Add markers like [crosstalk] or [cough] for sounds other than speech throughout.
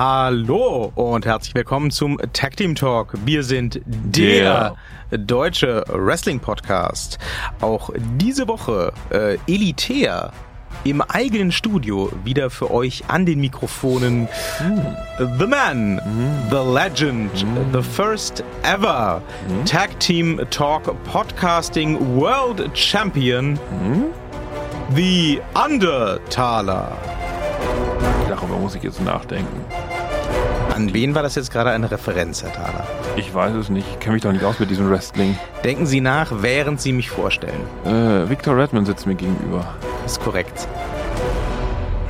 Hallo und herzlich willkommen zum Tag Team Talk. Wir sind der, deutsche Wrestling Podcast. Auch diese Woche äh, elitär im eigenen Studio. Wieder für euch an den Mikrofonen. The Man, The Legend, The First Ever Tag Team Talk Podcasting World Champion, The Undertaler. Darüber muss ich jetzt nachdenken. An wen war das jetzt gerade eine Referenz, Herr Thaler? Ich weiß es nicht. Ich kenne mich doch nicht aus mit diesem Wrestling. Denken Sie nach, während Sie mich vorstellen. Äh, Victor Redman sitzt mir gegenüber. Ist korrekt.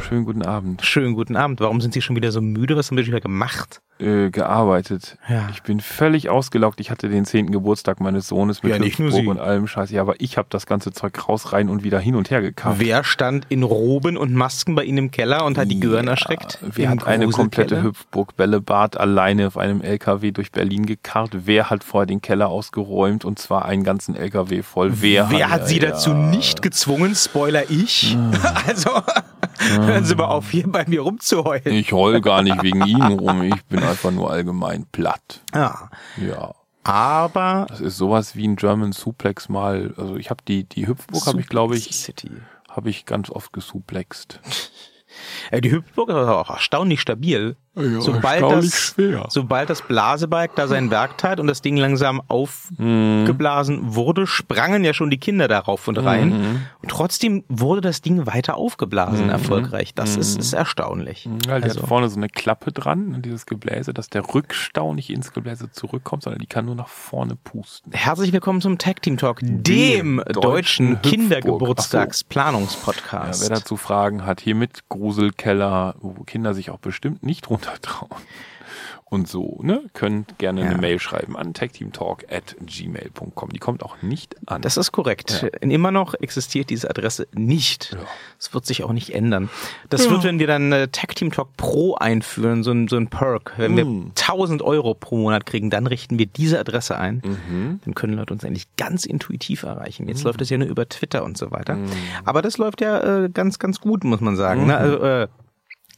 Schönen guten Abend. Schönen guten Abend. Warum sind Sie schon wieder so müde? Was haben wir schon wieder gemacht? Äh, gearbeitet. Ja. Ich bin völlig ausgelaugt. Ich hatte den 10. Geburtstag meines Sohnes mit Ja, Hüpfburg und allem Scheiß. Ja, aber ich habe das ganze Zeug raus, rein und wieder hin und her gekarrt. Wer stand in Roben und Masken bei Ihnen im Keller und hat die Gehirn erschreckt? Wer hat eine komplette? Hüpfburg Bällebad alleine auf einem LKW durch Berlin gekarrt? Wer hat vorher den Keller ausgeräumt und zwar einen ganzen LKW voll? Wer, Wer hat ja, Sie ja. dazu nicht gezwungen? Spoiler ich. [laughs] Also, [laughs] hören Sie mal auf, hier bei mir rumzuheulen. Ich heul gar nicht wegen Ihnen rum. Ich bin einfach nur allgemein platt. Ja. Ja. Aber Das ist sowas wie ein German Suplex mal. Also ich habe die, die Hüpfburg habe ich, glaube ich, habe ich ganz oft gesuplext. [laughs] Äh, Die Hüpfburg ist auch erstaunlich stabil. Ja, sobald, das, schwer. sobald das Blasebalg da sein Werk tat und das Ding langsam aufgeblasen wurde, sprangen ja schon die Kinder darauf und rein. Und trotzdem wurde das Ding weiter aufgeblasen, erfolgreich. Das ist, ist erstaunlich. Ja, die Also, hat vorne so eine Klappe dran, und dieses Gebläse, dass der Rückstau nicht ins Gebläse zurückkommt, sondern die kann nur nach vorne pusten. herzlich willkommen zum Tag Team Talk, dem deutschen deutschen Hüpfburg. Ja, Kindergeburtstagsplanungspodcast. wer dazu Fragen hat, hier mit Gruselkeller, wo Kinder sich auch bestimmt nicht runtertrauen. Und so, ne, könnt gerne Ja. eine Mail schreiben an tagteamtalk at gmail.com. Die kommt auch nicht an. Das ist korrekt. Immer noch existiert diese Adresse nicht. Ja. Das wird sich auch nicht ändern. Das wird, wenn wir dann äh, Tag Team Talk Pro einführen, so ein, so ein Perk. Wenn wir Mm. 1000 Euro pro Monat kriegen, dann richten wir diese Adresse ein. Mhm. Dann können Leute uns eigentlich ganz intuitiv erreichen. Jetzt läuft das ja nur über Twitter und so weiter. Aber das läuft ja äh, ganz, ganz gut, muss man sagen. Ne? Also, äh,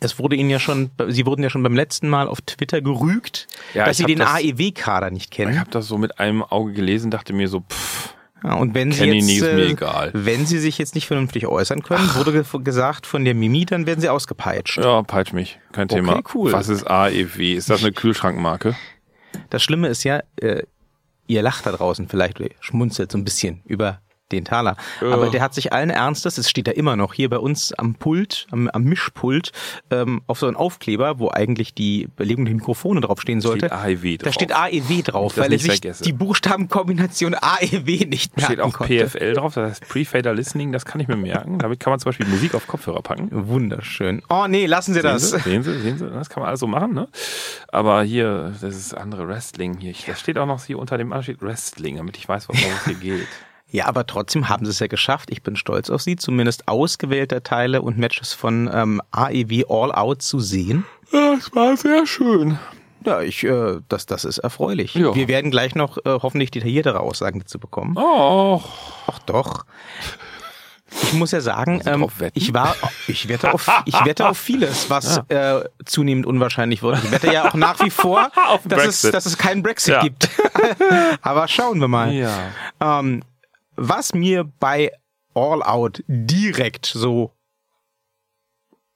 es wurde Ihnen ja schon, Sie wurden ja schon beim letzten Mal auf Twitter gerügt, Ja, dass Sie den AEW-Kader nicht kennen. Ich habe das so mit einem Auge gelesen, dachte mir so, pff, Ja, und wenn Sie jetzt, mir äh, wenn Sie sich jetzt nicht vernünftig äußern können, wurde ge gesagt von der Mimi, dann werden Sie ausgepeitscht. ja, peitsch mich, kein Okay, Thema. cool. Was ist AEW? Ist das eine Kühlschrankmarke? Das Schlimme ist ja, äh, ihr lacht da draußen vielleicht, schmunzelt so ein bisschen über den Taler. Aber der hat sich allen Ernstes, es steht da immer noch hier bei uns am Pult, am, am Mischpult, ähm, auf so einen Aufkleber, wo eigentlich die Belegung der Mikrofone draufstehen sollte. Steht AEW Da drauf. steht AEW drauf, Ich weil er sich vergesse. die Buchstabenkombination AEW nicht merken Steht auch konnte. PFL drauf, das heißt Pre-Fader Listening, das kann ich mir merken. Damit kann man zum Beispiel Musik auf Kopfhörer packen. Wunderschön. Oh nee, lassen Sie Sehen das. Sie, sehen Sie, sehen Sie, das kann man alles so machen, ne? Aber hier, das ist andere Wrestling hier. Das steht auch noch hier unter dem anderen steht Wrestling, damit ich weiß, worum es hier geht. Ja, aber trotzdem haben sie es ja geschafft. Ich bin stolz auf sie, zumindest ausgewählte Teile und Matches von ähm, AEW All Out zu sehen. Ja, es war sehr schön. Ja, ich, äh, das, das ist erfreulich. Ja. Wir werden gleich noch äh, hoffentlich detailliertere Aussagen dazu bekommen. Oh, Ach doch. Ich muss ja sagen, Sie ähm, ich war, ich wette auf, ich wette auf vieles, was äh, zunehmend unwahrscheinlich wird. Ich wette ja auch nach wie vor, [laughs] Auf dass, es, dass es keinen Brexit Ja. gibt. [laughs] Aber schauen wir mal. ja. Ähm, was mir bei All Out direkt so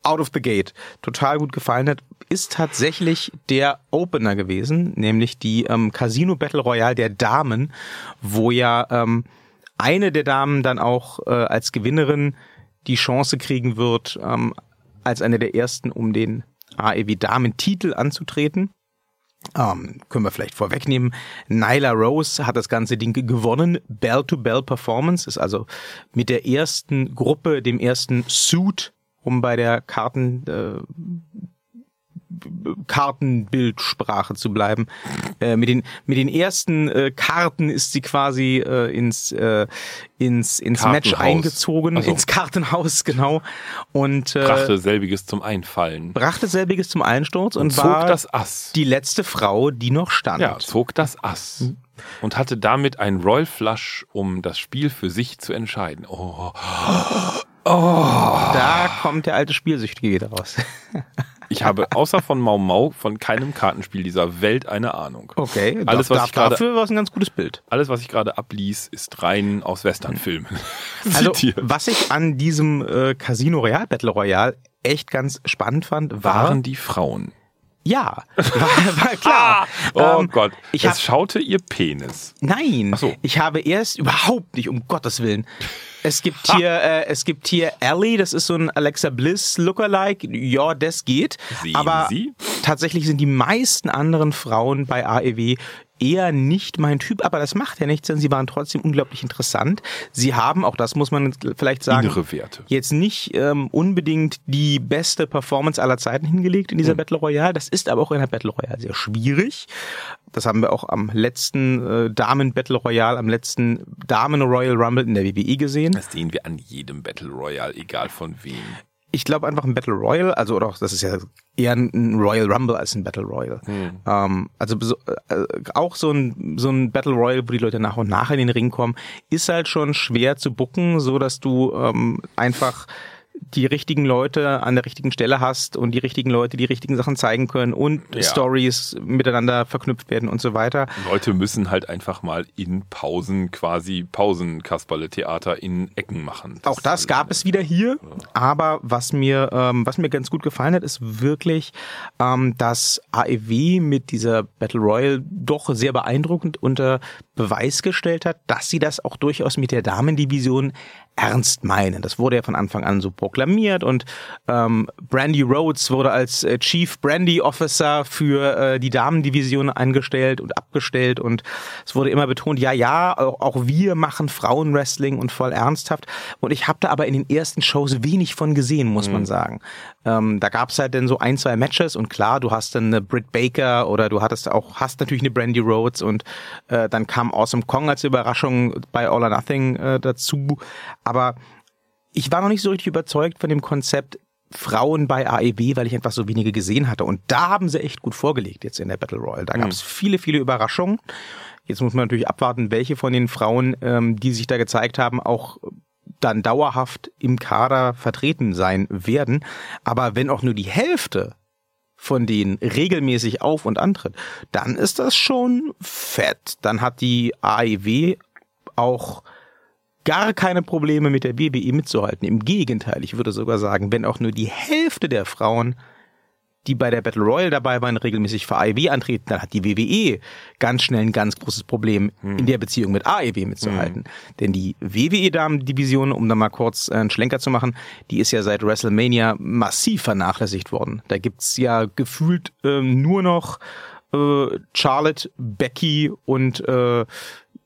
out of the gate total gut gefallen hat, ist tatsächlich der Opener gewesen, nämlich die ähm, Casino Battle Royale der Damen, wo ja ähm, eine der Damen dann auch äh, als Gewinnerin die Chance kriegen wird, ähm, als eine der ersten um den AEW Damen-Titel anzutreten. Ähm, können wir vielleicht vorwegnehmen. Nyla Rose hat das ganze Ding gewonnen. Bell-to-Bell-Performance ist also mit der ersten Gruppe, dem ersten Suit, um bei der Karten, äh, Kartenbildsprache zu bleiben. Äh, mit den mit den ersten äh, Karten ist sie quasi äh, ins äh, ins ins Match eingezogen, so. ins Kartenhaus genau und äh, Brachte selbiges zum Einfallen. brachte selbiges zum Einsturz und, zog war das Ass. die letzte Frau, die noch stand. Ja, zog das Ass. Und hatte damit einen Royal Flush, um das Spiel für sich zu entscheiden. Oh, Da kommt der alte Spielsüchtige wieder raus. [laughs] Ich habe [laughs] außer von Mau Mau von keinem Kartenspiel dieser Welt eine Ahnung. Okay, Alles, was da- ich gerade- dafür war es ein ganz gutes Bild. Alles, was ich gerade ablies, ist rein aus Westernfilmen. [laughs] Also, was ich an diesem äh, Casino Royale Battle Royale echt ganz spannend fand, war, Waren die Frauen? ja, [laughs] war, war klar. Oh Ähm, Gott, ich es hab- schaute ihr Penis. Nein, Ach so. ich habe erst überhaupt nicht, um Gottes Willen. Es gibt hier, äh, es gibt hier Ellie, das ist so ein Alexa Bliss Lookalike. Ja, das geht. Sehen aber Sie? tatsächlich sind die meisten anderen Frauen bei AEW eher nicht mein Typ, aber das macht ja nichts, denn sie waren trotzdem unglaublich interessant. Sie haben, auch das muss man vielleicht sagen, Innere Werte. jetzt nicht ähm, unbedingt die beste Performance aller Zeiten hingelegt in dieser Hm. Battle Royale. Das ist aber auch in der Battle Royale sehr schwierig. Das haben wir auch am letzten äh, Damen Battle Royale, am letzten Damen Royal Rumble in der WWE gesehen. Das sehen wir an jedem Battle Royale, egal von wem. Ich glaube einfach ein Battle Royale, also oder auch, das ist ja eher ein Royal Rumble als ein Battle Royale. Ähm, also so, äh, auch so ein so ein Battle Royale, wo die Leute nach und nach in den Ring kommen, ist halt schon schwer zu bucken, so dass du ähm, einfach die richtigen Leute an der richtigen Stelle hast und die richtigen Leute die richtigen Sachen zeigen können und Ja. Stories miteinander verknüpft werden und so weiter. Leute müssen halt einfach mal in Pausen quasi Pausen-Kasperle-Theater in Ecken machen. Auch das gab es wieder hier, aber was mir, ähm, was mir ganz gut gefallen hat, ist wirklich, ähm, dass AEW mit dieser Battle Royale doch sehr beeindruckend unter Beweis gestellt hat, dass sie das auch durchaus mit der Damendivision ernst meinen. Das wurde ja von Anfang an so proklamiert und ähm, Brandy Rhodes wurde als äh, Chief Brandy Officer für äh, die Damendivision eingestellt und abgestellt und es wurde immer betont, ja, ja, auch, auch wir machen Frauenwrestling und voll ernsthaft und ich habe da aber in den ersten Shows wenig von gesehen, muss man sagen. Ähm, da gab es halt dann so ein, zwei Matches und klar, du hast dann eine Britt Baker oder du hattest auch, hast natürlich eine Brandy Rhodes und äh, dann kam Awesome Kong als Überraschung bei All or Nothing äh, dazu. Aber ich war noch nicht so richtig überzeugt von dem Konzept Frauen bei AEW, weil ich einfach so wenige gesehen hatte. Und da haben sie echt gut vorgelegt jetzt in der Battle Royale. Da gab es viele, viele Überraschungen. Jetzt muss man natürlich abwarten, welche von den Frauen, ähm, die sich da gezeigt haben, auch dann dauerhaft im Kader vertreten sein werden. Aber wenn auch nur die Hälfte von denen regelmäßig auf und antritt, dann ist das schon fett. Dann hat die AEW auch gar keine Probleme mit der WWE mitzuhalten. Im Gegenteil, ich würde sogar sagen, wenn auch nur die Hälfte der Frauen, die bei der Battle Royale dabei waren, regelmäßig für AEW antreten, dann hat die WWE ganz schnell ein ganz großes Problem in der Beziehung mit AEW mitzuhalten. Denn die WWE-Damen-Division, um da mal kurz äh, einen Schlenker zu machen, die ist ja seit WrestleMania massiv vernachlässigt worden. Da gibt's ja gefühlt ähm, nur noch äh, Charlotte, Becky und äh,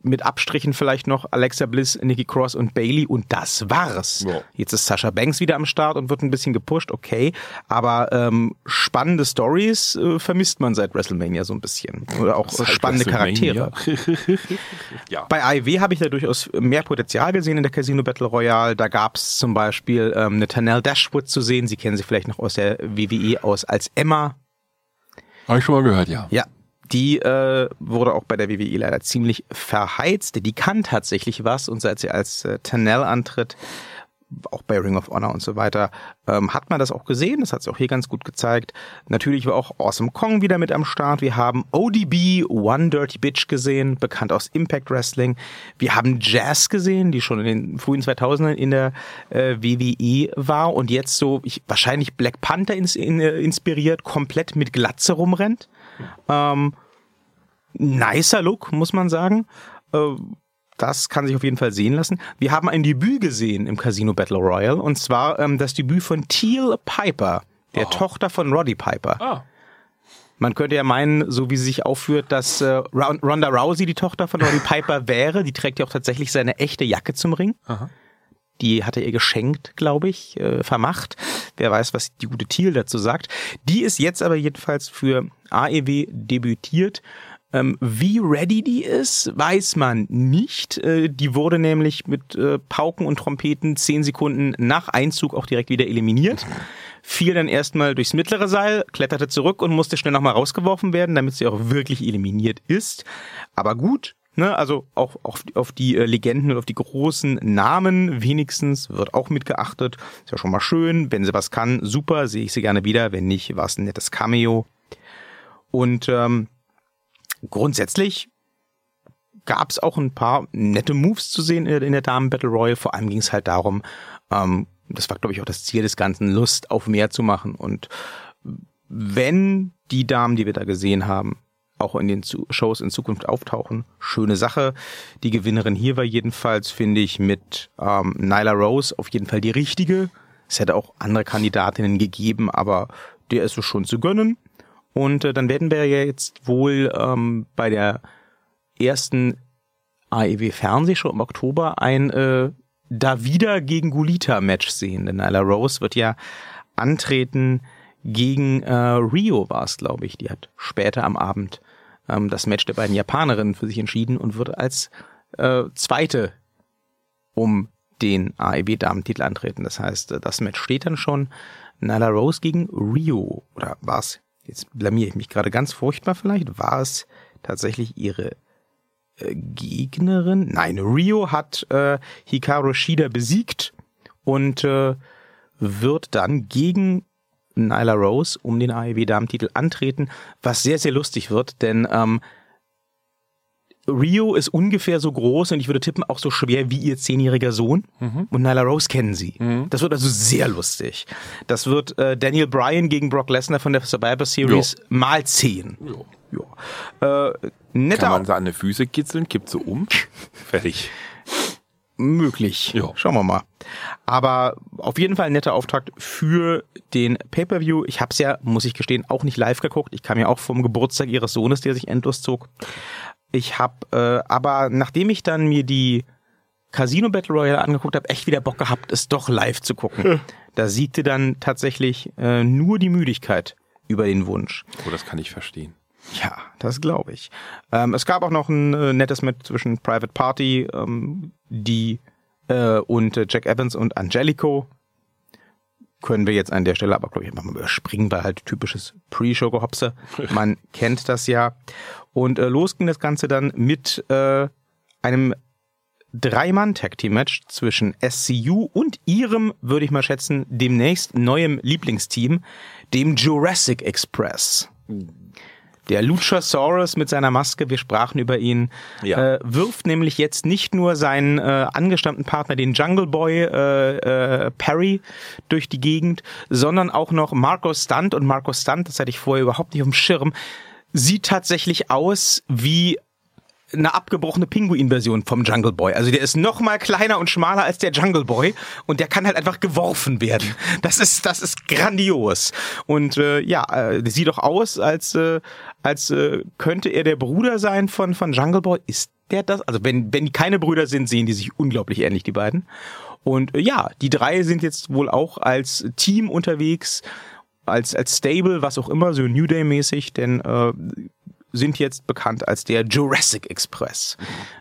mit Abstrichen vielleicht noch Alexa Bliss, Nikki Cross und Bailey und das war's. Ja. Jetzt ist Sasha Banks wieder am Start und wird ein bisschen gepusht, okay, aber ähm, spannende Stories äh, vermisst man seit WrestleMania so ein bisschen oder auch Seit spannende. Charaktere. [laughs] ja. Bei AEW habe ich da durchaus mehr Potenzial gesehen in der Casino Battle Royale. Da gab's zum Beispiel ähm, eine Tanel Dashwood zu sehen. Sie kennen sie vielleicht noch aus der WWE aus als Emma. Habe ich schon mal gehört, ja. Ja, die äh, wurde auch bei der WWE leider ziemlich verheizt. Die kann tatsächlich was und seit sie als äh, Tanel antritt, auch bei Ring of Honor und so weiter, ähm, hat man das auch gesehen. Das hat sie auch hier ganz gut gezeigt. Natürlich war auch Awesome Kong wieder mit am Start. Wir haben ODB, One Dirty Bitch gesehen, bekannt aus Impact Wrestling. Wir haben Jazz gesehen, die schon in den frühen 2000ern in der äh, WWE war und jetzt so ich, wahrscheinlich Black Panther ins, in, äh, inspiriert, komplett mit Glatze rumrennt. Ähm, nicer Look, muss man sagen. Äh, das kann sich auf jeden Fall sehen lassen. Wir haben ein Debüt gesehen im Casino Battle Royale und zwar ähm, das Debüt von Teal Piper, der Oh. Tochter von Roddy Piper. Ah, Man könnte ja meinen, so wie sie sich aufführt, dass äh, Ron- Ronda Rousey die Tochter von Roddy [laughs] Piper wäre. Die trägt ja auch tatsächlich seine echte Jacke zum Ring. Aha. Die hat er ihr geschenkt, glaube ich, äh, vermacht. Wer weiß, was die gute Thiel dazu sagt. Die ist jetzt aber jedenfalls für AEW debütiert. Ähm, wie ready die ist, weiß man nicht. Äh, die wurde nämlich mit äh, Pauken und Trompeten zehn Sekunden nach Einzug auch direkt wieder eliminiert. Fiel dann erstmal durchs mittlere Seil, kletterte zurück und musste schnell nochmal rausgeworfen werden, damit sie auch wirklich eliminiert ist. Aber gut, Ne, also auch auf, auf die äh, Legenden und auf die großen Namen wenigstens wird auch mitgeachtet. Ist ja schon mal schön. Wenn sie was kann, super, sehe ich sie gerne wieder. Wenn nicht, war es ein nettes Cameo. Und ähm, grundsätzlich gab es auch ein paar nette Moves zu sehen in der Damen Battle Royale. Vor allem ging es halt darum, ähm, das war glaube ich auch das Ziel des Ganzen, Lust auf mehr zu machen. Und wenn die Damen, die wir da gesehen haben, auch in den Shows in Zukunft auftauchen. Schöne Sache. Die Gewinnerin hier war jedenfalls, finde ich, mit ähm, Nyla Rose auf jeden Fall die richtige. Es hätte auch andere Kandidatinnen gegeben, aber der ist so schon zu gönnen. Und äh, dann werden wir ja jetzt wohl ähm, bei der ersten AEW Fernsehshow im Oktober ein äh, Davida gegen Gulita Match sehen. Denn Nyla Rose wird ja antreten gegen äh, Rio war es, glaube ich. Die hat später am Abend ähm, das Match der beiden Japanerinnen für sich entschieden und wird als äh, zweite um den AEW-Damentitel antreten. Das heißt, äh, das Match steht dann schon. Nyla Rose gegen Rio. Oder war es, jetzt blamier ich mich gerade ganz furchtbar vielleicht, war es tatsächlich ihre äh, Gegnerin? Nein, Rio hat äh, Hikaru Shida besiegt und äh, wird dann gegen Nyla Rose um den AEW-Damentitel antreten, was sehr, sehr lustig wird, denn ähm, Rio ist ungefähr so groß und ich würde tippen auch so schwer wie ihr zehnjähriger Sohn. Mhm. Und Nyla Rose kennen sie. Mhm. Das wird also sehr lustig. Das wird äh, Daniel Bryan gegen Brock Lesnar von der Survivor Series jo. mal zehn. Jo. Jo. Äh, netter Kann man seine Füße kitzeln, kippt so um. [laughs] Fertig möglich. Ja. Schauen wir mal. Aber auf jeden Fall ein netter Auftakt für den Pay-per-View. Ich habe es ja, muss ich gestehen, auch nicht live geguckt. Ich kam ja auch vom Geburtstag ihres Sohnes, der sich endlos zog. Ich habe, äh, aber nachdem ich dann mir die Casino Battle Royale angeguckt habe, echt wieder Bock gehabt, es doch live zu gucken. da siegte dann tatsächlich äh, nur die Müdigkeit über den Wunsch. Oh, das kann ich verstehen. Ja, das glaube ich. Ähm, es gab auch noch ein äh, nettes mit zwischen Private Party, ähm, die äh, und äh, Jack Evans und Angelico. Können wir jetzt an der Stelle aber, glaube ich, einfach mal überspringen, weil halt typisches Pre-Show-Gehopse. [laughs] Man kennt das ja. Und äh, los ging das Ganze dann mit äh, einem Drei-Mann-Tag-Team-Match zwischen SCU und ihrem, würde ich mal schätzen, demnächst neuem Lieblingsteam, dem Jurassic Express. Der Luchasaurus mit seiner Maske, wir sprachen über ihn, ja. äh, wirft nämlich jetzt nicht nur seinen äh, angestammten Partner, den Jungle Boy äh, äh, Perry, durch die Gegend, sondern auch noch Marco Stunt. Und Marco Stunt, das hatte ich vorher überhaupt nicht auf dem Schirm, sieht tatsächlich aus wie eine abgebrochene Pinguin-Version vom Jungle Boy. Also der ist noch mal kleiner und schmaler als der Jungle Boy und der kann halt einfach geworfen werden. [laughs] Das ist das ist grandios und äh, ja, äh, sieht doch aus, als äh, als äh, könnte er der Bruder sein von von Jungle Boy. Ist der das? Also wenn wenn die keine Brüder sind, sehen die sich unglaublich ähnlich die beiden. Und äh, ja, die drei sind jetzt wohl auch als Team unterwegs als als Stable, was auch immer, so New Day mäßig, denn äh, sind jetzt bekannt als der Jurassic Express.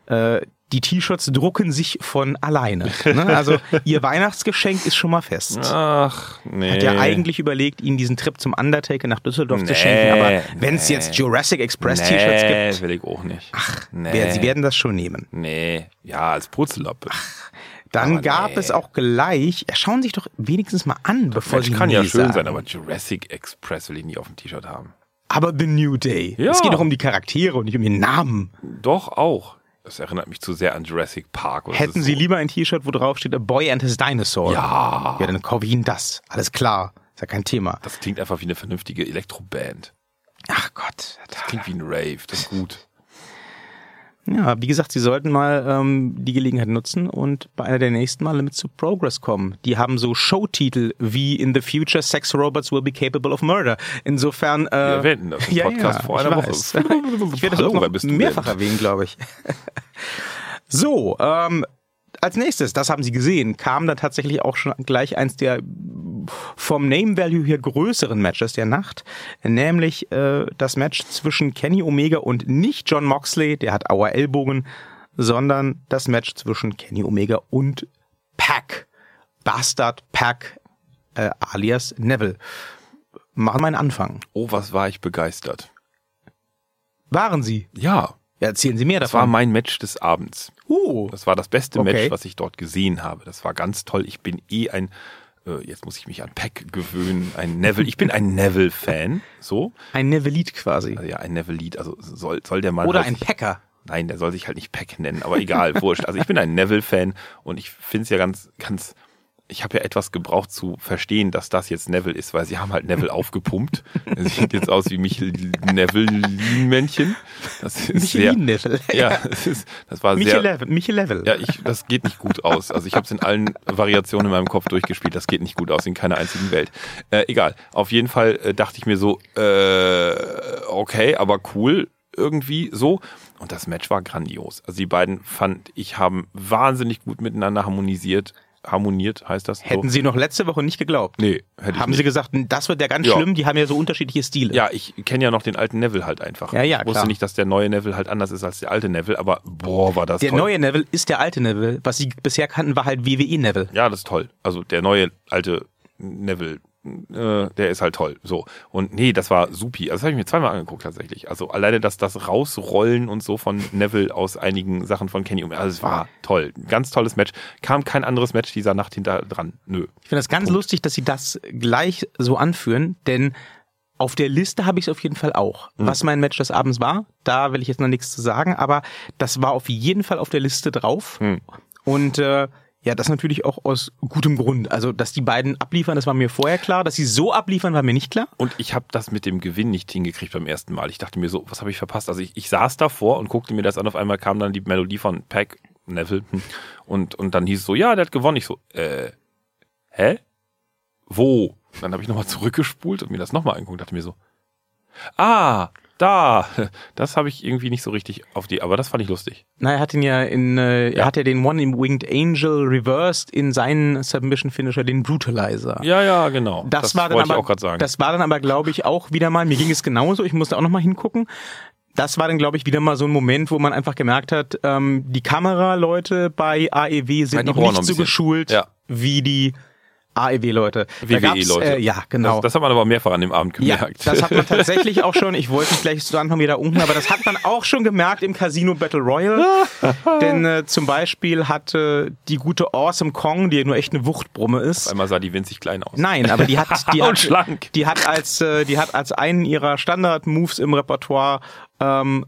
Äh, die T-Shirts drucken sich von alleine. Ne? Also ihr Weihnachtsgeschenk ist schon mal fest. Ach, nee. Hat ja eigentlich überlegt, ihnen diesen Trip zum Undertaker nach Düsseldorf nee, zu schenken, aber wenn es nee. jetzt Jurassic Express nee, T-Shirts gibt. will ich auch nicht. Ach, nee. wer, sie werden das schon nehmen. Nee, ja, als. Ach, dann aber gab nee. es auch gleich, schauen Sie sich doch wenigstens mal an, bevor Mensch, Sie kann ja schön sagen. sein, aber Jurassic Express will ich nie auf dem T-Shirt haben. Aber The New Day. Ja. Es geht doch um die Charaktere und nicht um ihren Namen. Doch auch. Das erinnert mich zu sehr an Jurassic Park. Hätten Sie so. lieber ein T-Shirt, wo drauf steht A Boy and His Dinosaur? Ja. Ja, dann kaufe ich Ihnen das. Alles klar. Ist ja kein Thema. Das klingt einfach wie eine vernünftige Elektroband. Ach Gott. Das klingt wie ein Rave. Das ist gut. Ja, wie gesagt, Sie sollten mal ähm, die Gelegenheit nutzen und bei einer der nächsten Male mit zu Progress kommen. Die haben so Showtitel wie In the Future Sex Robots will be capable of murder. Insofern. Äh, Wir erwähnten das im ja, Podcast ja, vor einer Woche. [laughs] ich werde das auch noch mehrfach denn? erwähnen, glaube ich. [laughs] so, ähm, als nächstes, das haben Sie gesehen, kam da tatsächlich auch schon gleich eins der vom Name Value hier größeren Matches der Nacht, nämlich äh, das Match zwischen Kenny Omega und nicht John Moxley, der hat Auer Ellbogen, sondern das Match zwischen Kenny Omega und Pack, Bastard Pack, äh, alias Neville. Machen wir einen Anfang. Oh, was war ich begeistert. Waren Sie? Ja. Ja, erzählen Sie mehr Das war davon. mein Match des Abends. uh, Das war das beste Okay. Match, was ich dort gesehen habe. Das war ganz toll. Ich bin eh ein, jetzt muss ich mich an Peck gewöhnen, ein Neville. Ich bin ein Neville-Fan. So. ein Nevelit quasi. Also ja, ein Neville-Lied. Also soll, soll der Mann. Oder ein Packer. Nein, der soll sich halt nicht Peck nennen, aber egal, wurscht. Also ich bin ein Neville-Fan und ich finde es ja ganz, ganz, ich habe ja etwas gebraucht zu verstehen, dass das jetzt Neville ist, weil sie haben halt Neville [laughs] aufgepumpt. Er sieht jetzt aus wie Michel Neville-Männchen. Das ist sehr, Michelin Neville. ja, [laughs] das, ist, das war Michel sehr. Michel Level. ja, ich, das geht nicht gut aus. Also ich habe es in allen Variationen in meinem Kopf durchgespielt. Das geht nicht gut aus in keiner einzigen Welt. Äh, egal. Auf jeden Fall äh, dachte ich mir so, äh, okay, aber cool irgendwie so. Und das Match war grandios. Also die beiden fand ich haben wahnsinnig gut miteinander harmonisiert. Harmoniert heißt das? Hätten so? Sie noch letzte Woche nicht geglaubt. Nee, hätte ich Haben nicht. Sie gesagt, das wird ja ganz Ja. schlimm, die haben ja so unterschiedliche Stile. Ja, ich kenne ja noch den alten Neville halt einfach. Ja, ja, ich wusste klar. nicht, dass der neue Neville halt anders ist als der alte Neville, aber boah, war das Der toll. neue Neville ist der alte Neville. Was Sie bisher kannten, war halt WWE Neville. Ja, das ist toll. Also der neue alte Neville, äh, der ist halt toll. So. Und nee, das war supi. Also das habe ich mir zweimal angeguckt tatsächlich. Also alleine das, das Rausrollen und so von Neville aus einigen Sachen von Kenny. Also es war toll. Ganz tolles Match. Kam kein anderes Match dieser Nacht hinter dran. Nö. Ich finde das ganz lustig, dass Sie das gleich so anführen, denn auf der Liste habe ich es auf jeden Fall auch. Mhm. Was mein Match des Abends war, da will ich jetzt noch nichts zu sagen, aber das war auf jeden Fall auf der Liste drauf. Mhm. Und äh, ja, das natürlich auch aus gutem Grund. Also, dass die beiden abliefern, das war mir vorher klar. Dass sie so abliefern, war mir nicht klar. Und ich habe das mit dem Gewinn nicht hingekriegt beim ersten Mal. Ich dachte mir so, was habe ich verpasst? Also ich, ich saß davor und guckte mir das an. Auf einmal kam dann die Melodie von Pack Neville hm, und und dann hieß es so, ja, der hat gewonnen. Ich so, äh, hä? Wo? Dann habe ich nochmal zurückgespult und mir das nochmal angeguckt. Dachte mir so, ah, da. Das habe ich irgendwie nicht so richtig auf die. Aber das fand ich lustig. Na, er hat ihn ja in, äh, er Ja. hat ja den One in Winged Angel reversed in seinen Submission Finisher, den Brutalizer. Ja, ja, genau. Das, war dann wollte aber, ich auch gerade sagen. das war dann aber, glaube ich, auch wieder mal, mir ging es genauso, ich musste auch noch mal hingucken. Das war dann, glaube ich, wieder mal so ein Moment, wo man einfach gemerkt hat, ähm, die Kameraleute bei AEW sind die noch nicht so geschult Ja. wie die AEW-Leute. WWE-Leute. Äh, ja, genau. Das, das hat man aber mehrfach an dem Abend ja, gemerkt. das hat man [laughs] tatsächlich auch schon, ich wollte gleich zu Anfang wieder unten, aber das hat man auch schon gemerkt im Casino Battle Royale. [laughs] denn äh, zum Beispiel hatte die gute Awesome Kong, die nur echt eine Wuchtbrumme ist, Einmal sah die winzig klein aus. Nein, aber die hat, [laughs] die hat, die hat als, äh, die hat als einen ihrer Standard-Moves im Repertoire ähm,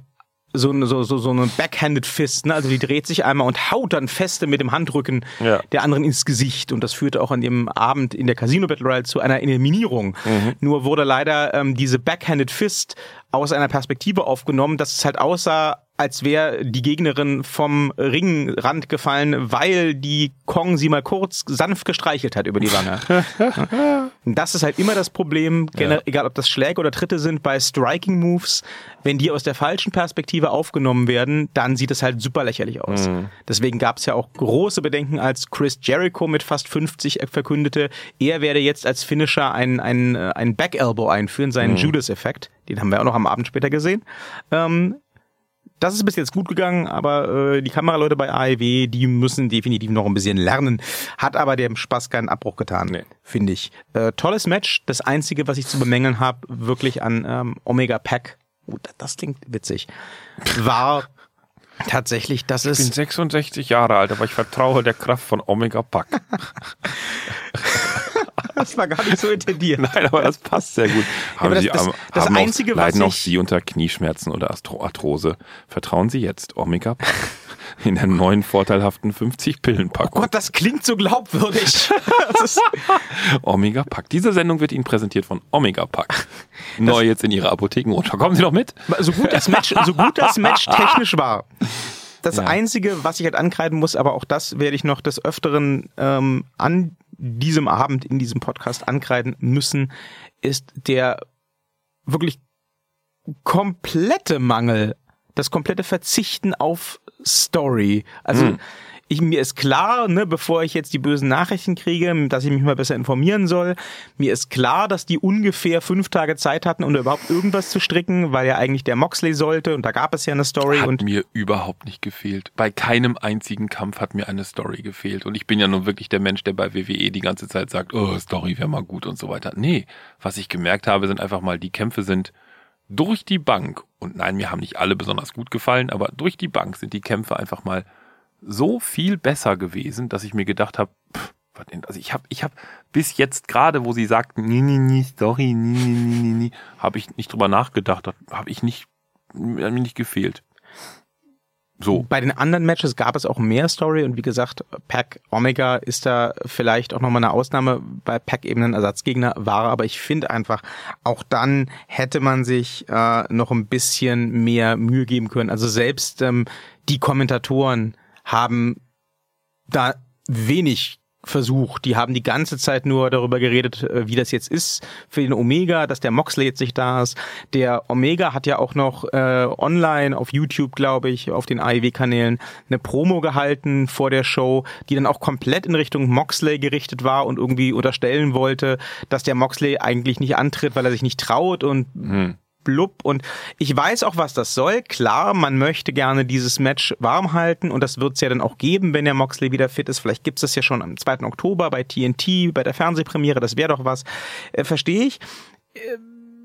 so eine, so, so, so eine Backhanded Fist, ne? Also die dreht sich einmal und haut dann feste mit dem Handrücken Ja. der anderen ins Gesicht. Und das führte auch an dem Abend in der Casino Battle Royale zu einer Eliminierung. Mhm. Nur wurde leider ähm, diese Backhanded Fist aus einer Perspektive aufgenommen, dass es halt aussah, als wäre die Gegnerin vom Ringrand gefallen, weil die Kong sie mal kurz sanft gestreichelt hat über die Wange. [laughs] Das ist halt immer das Problem, gener- egal ob das Schläge oder Tritte sind, bei Striking Moves, wenn die aus der falschen Perspektive aufgenommen werden, dann sieht es halt super lächerlich aus. Deswegen gab es ja auch große Bedenken, als Chris Jericho mit fast 50 verkündete, er werde jetzt als Finisher ein, ein, äh, ein Back Elbow einführen, seinen Judas-Effekt. Den haben wir auch noch am Abend später gesehen. Ähm, das ist bis jetzt gut gegangen, aber äh, die Kameraleute bei AEW, die müssen definitiv noch ein bisschen lernen. Hat aber dem Spaß keinen Abbruch getan, Nee. finde ich. Äh, tolles Match. Das Einzige, was ich zu bemängeln habe, wirklich an ähm, Omega Pack, oh, das, das klingt witzig, war tatsächlich, dass Ich bin es 66 Jahre alt, aber ich vertraue der Kraft von Omega Pack. [laughs] das war gar nicht so intendiert. Nein, aber das passt sehr gut. Haben aber das- Sie, das- das haben Einzige, auch, leiden auch ich- Sie unter Knieschmerzen oder Arthrose? Vertrauen Sie jetzt Omega Pack [laughs] in der neuen vorteilhaften 50 Pillen Oh Packung. Gott, das klingt so glaubwürdig. [laughs] Das Omega Pack. Diese Sendung wird Ihnen präsentiert von Omega Pack. Neu jetzt in Ihrer Apothekenrundschau. Kommen Sie doch mit. so gut das Match, so gut das Match technisch war. Das Ja. Einzige, was ich halt ankreiden muss, aber auch das werde ich noch des Öfteren ähm, an diesem Abend in diesem Podcast ankreiden müssen, ist der wirklich komplette Mangel, das komplette Verzichten auf Story. Also Hm. Ich, mir ist klar, ne, bevor ich jetzt die bösen Nachrichten kriege, dass ich mich mal besser informieren soll. Mir ist klar, dass die ungefähr fünf Tage Zeit hatten, um überhaupt irgendwas zu stricken, weil ja eigentlich der Moxley sollte und da gab es ja eine Story Hat und mir überhaupt nicht gefehlt. Bei keinem einzigen Kampf hat mir eine Story gefehlt. Und ich bin ja nun wirklich der Mensch, der bei WWE die ganze Zeit sagt, oh, Story wäre mal gut und so weiter. Nee, was ich gemerkt habe, sind einfach mal, die Kämpfe sind durch die Bank, und nein, mir haben nicht alle besonders gut gefallen, aber durch die Bank sind die Kämpfe einfach mal so viel besser gewesen, dass ich mir gedacht habe, also ich habe ich hab bis jetzt gerade, wo sie sagten, nie, nie, nie, Story, nie, nie, nie, nie, nie, habe ich nicht drüber nachgedacht, habe ich nicht, mir nicht gefehlt. So. Bei den anderen Matches gab es auch mehr Story und wie gesagt, Pack Omega ist da vielleicht auch nochmal eine Ausnahme, bei Pack eben ein Ersatzgegner war, aber ich finde einfach, auch dann hätte man sich äh, noch ein bisschen mehr Mühe geben können. Also selbst ähm, die Kommentatoren haben da wenig versucht. Die haben die ganze Zeit nur darüber geredet, äh, wie das jetzt ist für den Omega, dass der Moxley jetzt nicht da ist. Der Omega hat ja auch noch äh, online auf YouTube, glaube ich, auf den AEW-Kanälen eine Promo gehalten vor der Show, die dann auch komplett in Richtung Moxley gerichtet war und irgendwie unterstellen wollte, dass der Moxley eigentlich nicht antritt, weil er sich nicht traut und hm blub. Und ich weiß auch, was das soll. Klar, man möchte gerne dieses Match warm halten und das wird es ja dann auch geben, wenn der Moxley wieder fit ist. Vielleicht gibt es das ja schon am 2. Oktober bei TNT, bei der Fernsehpremiere. Das wäre doch was. Äh, Verstehe ich. Äh,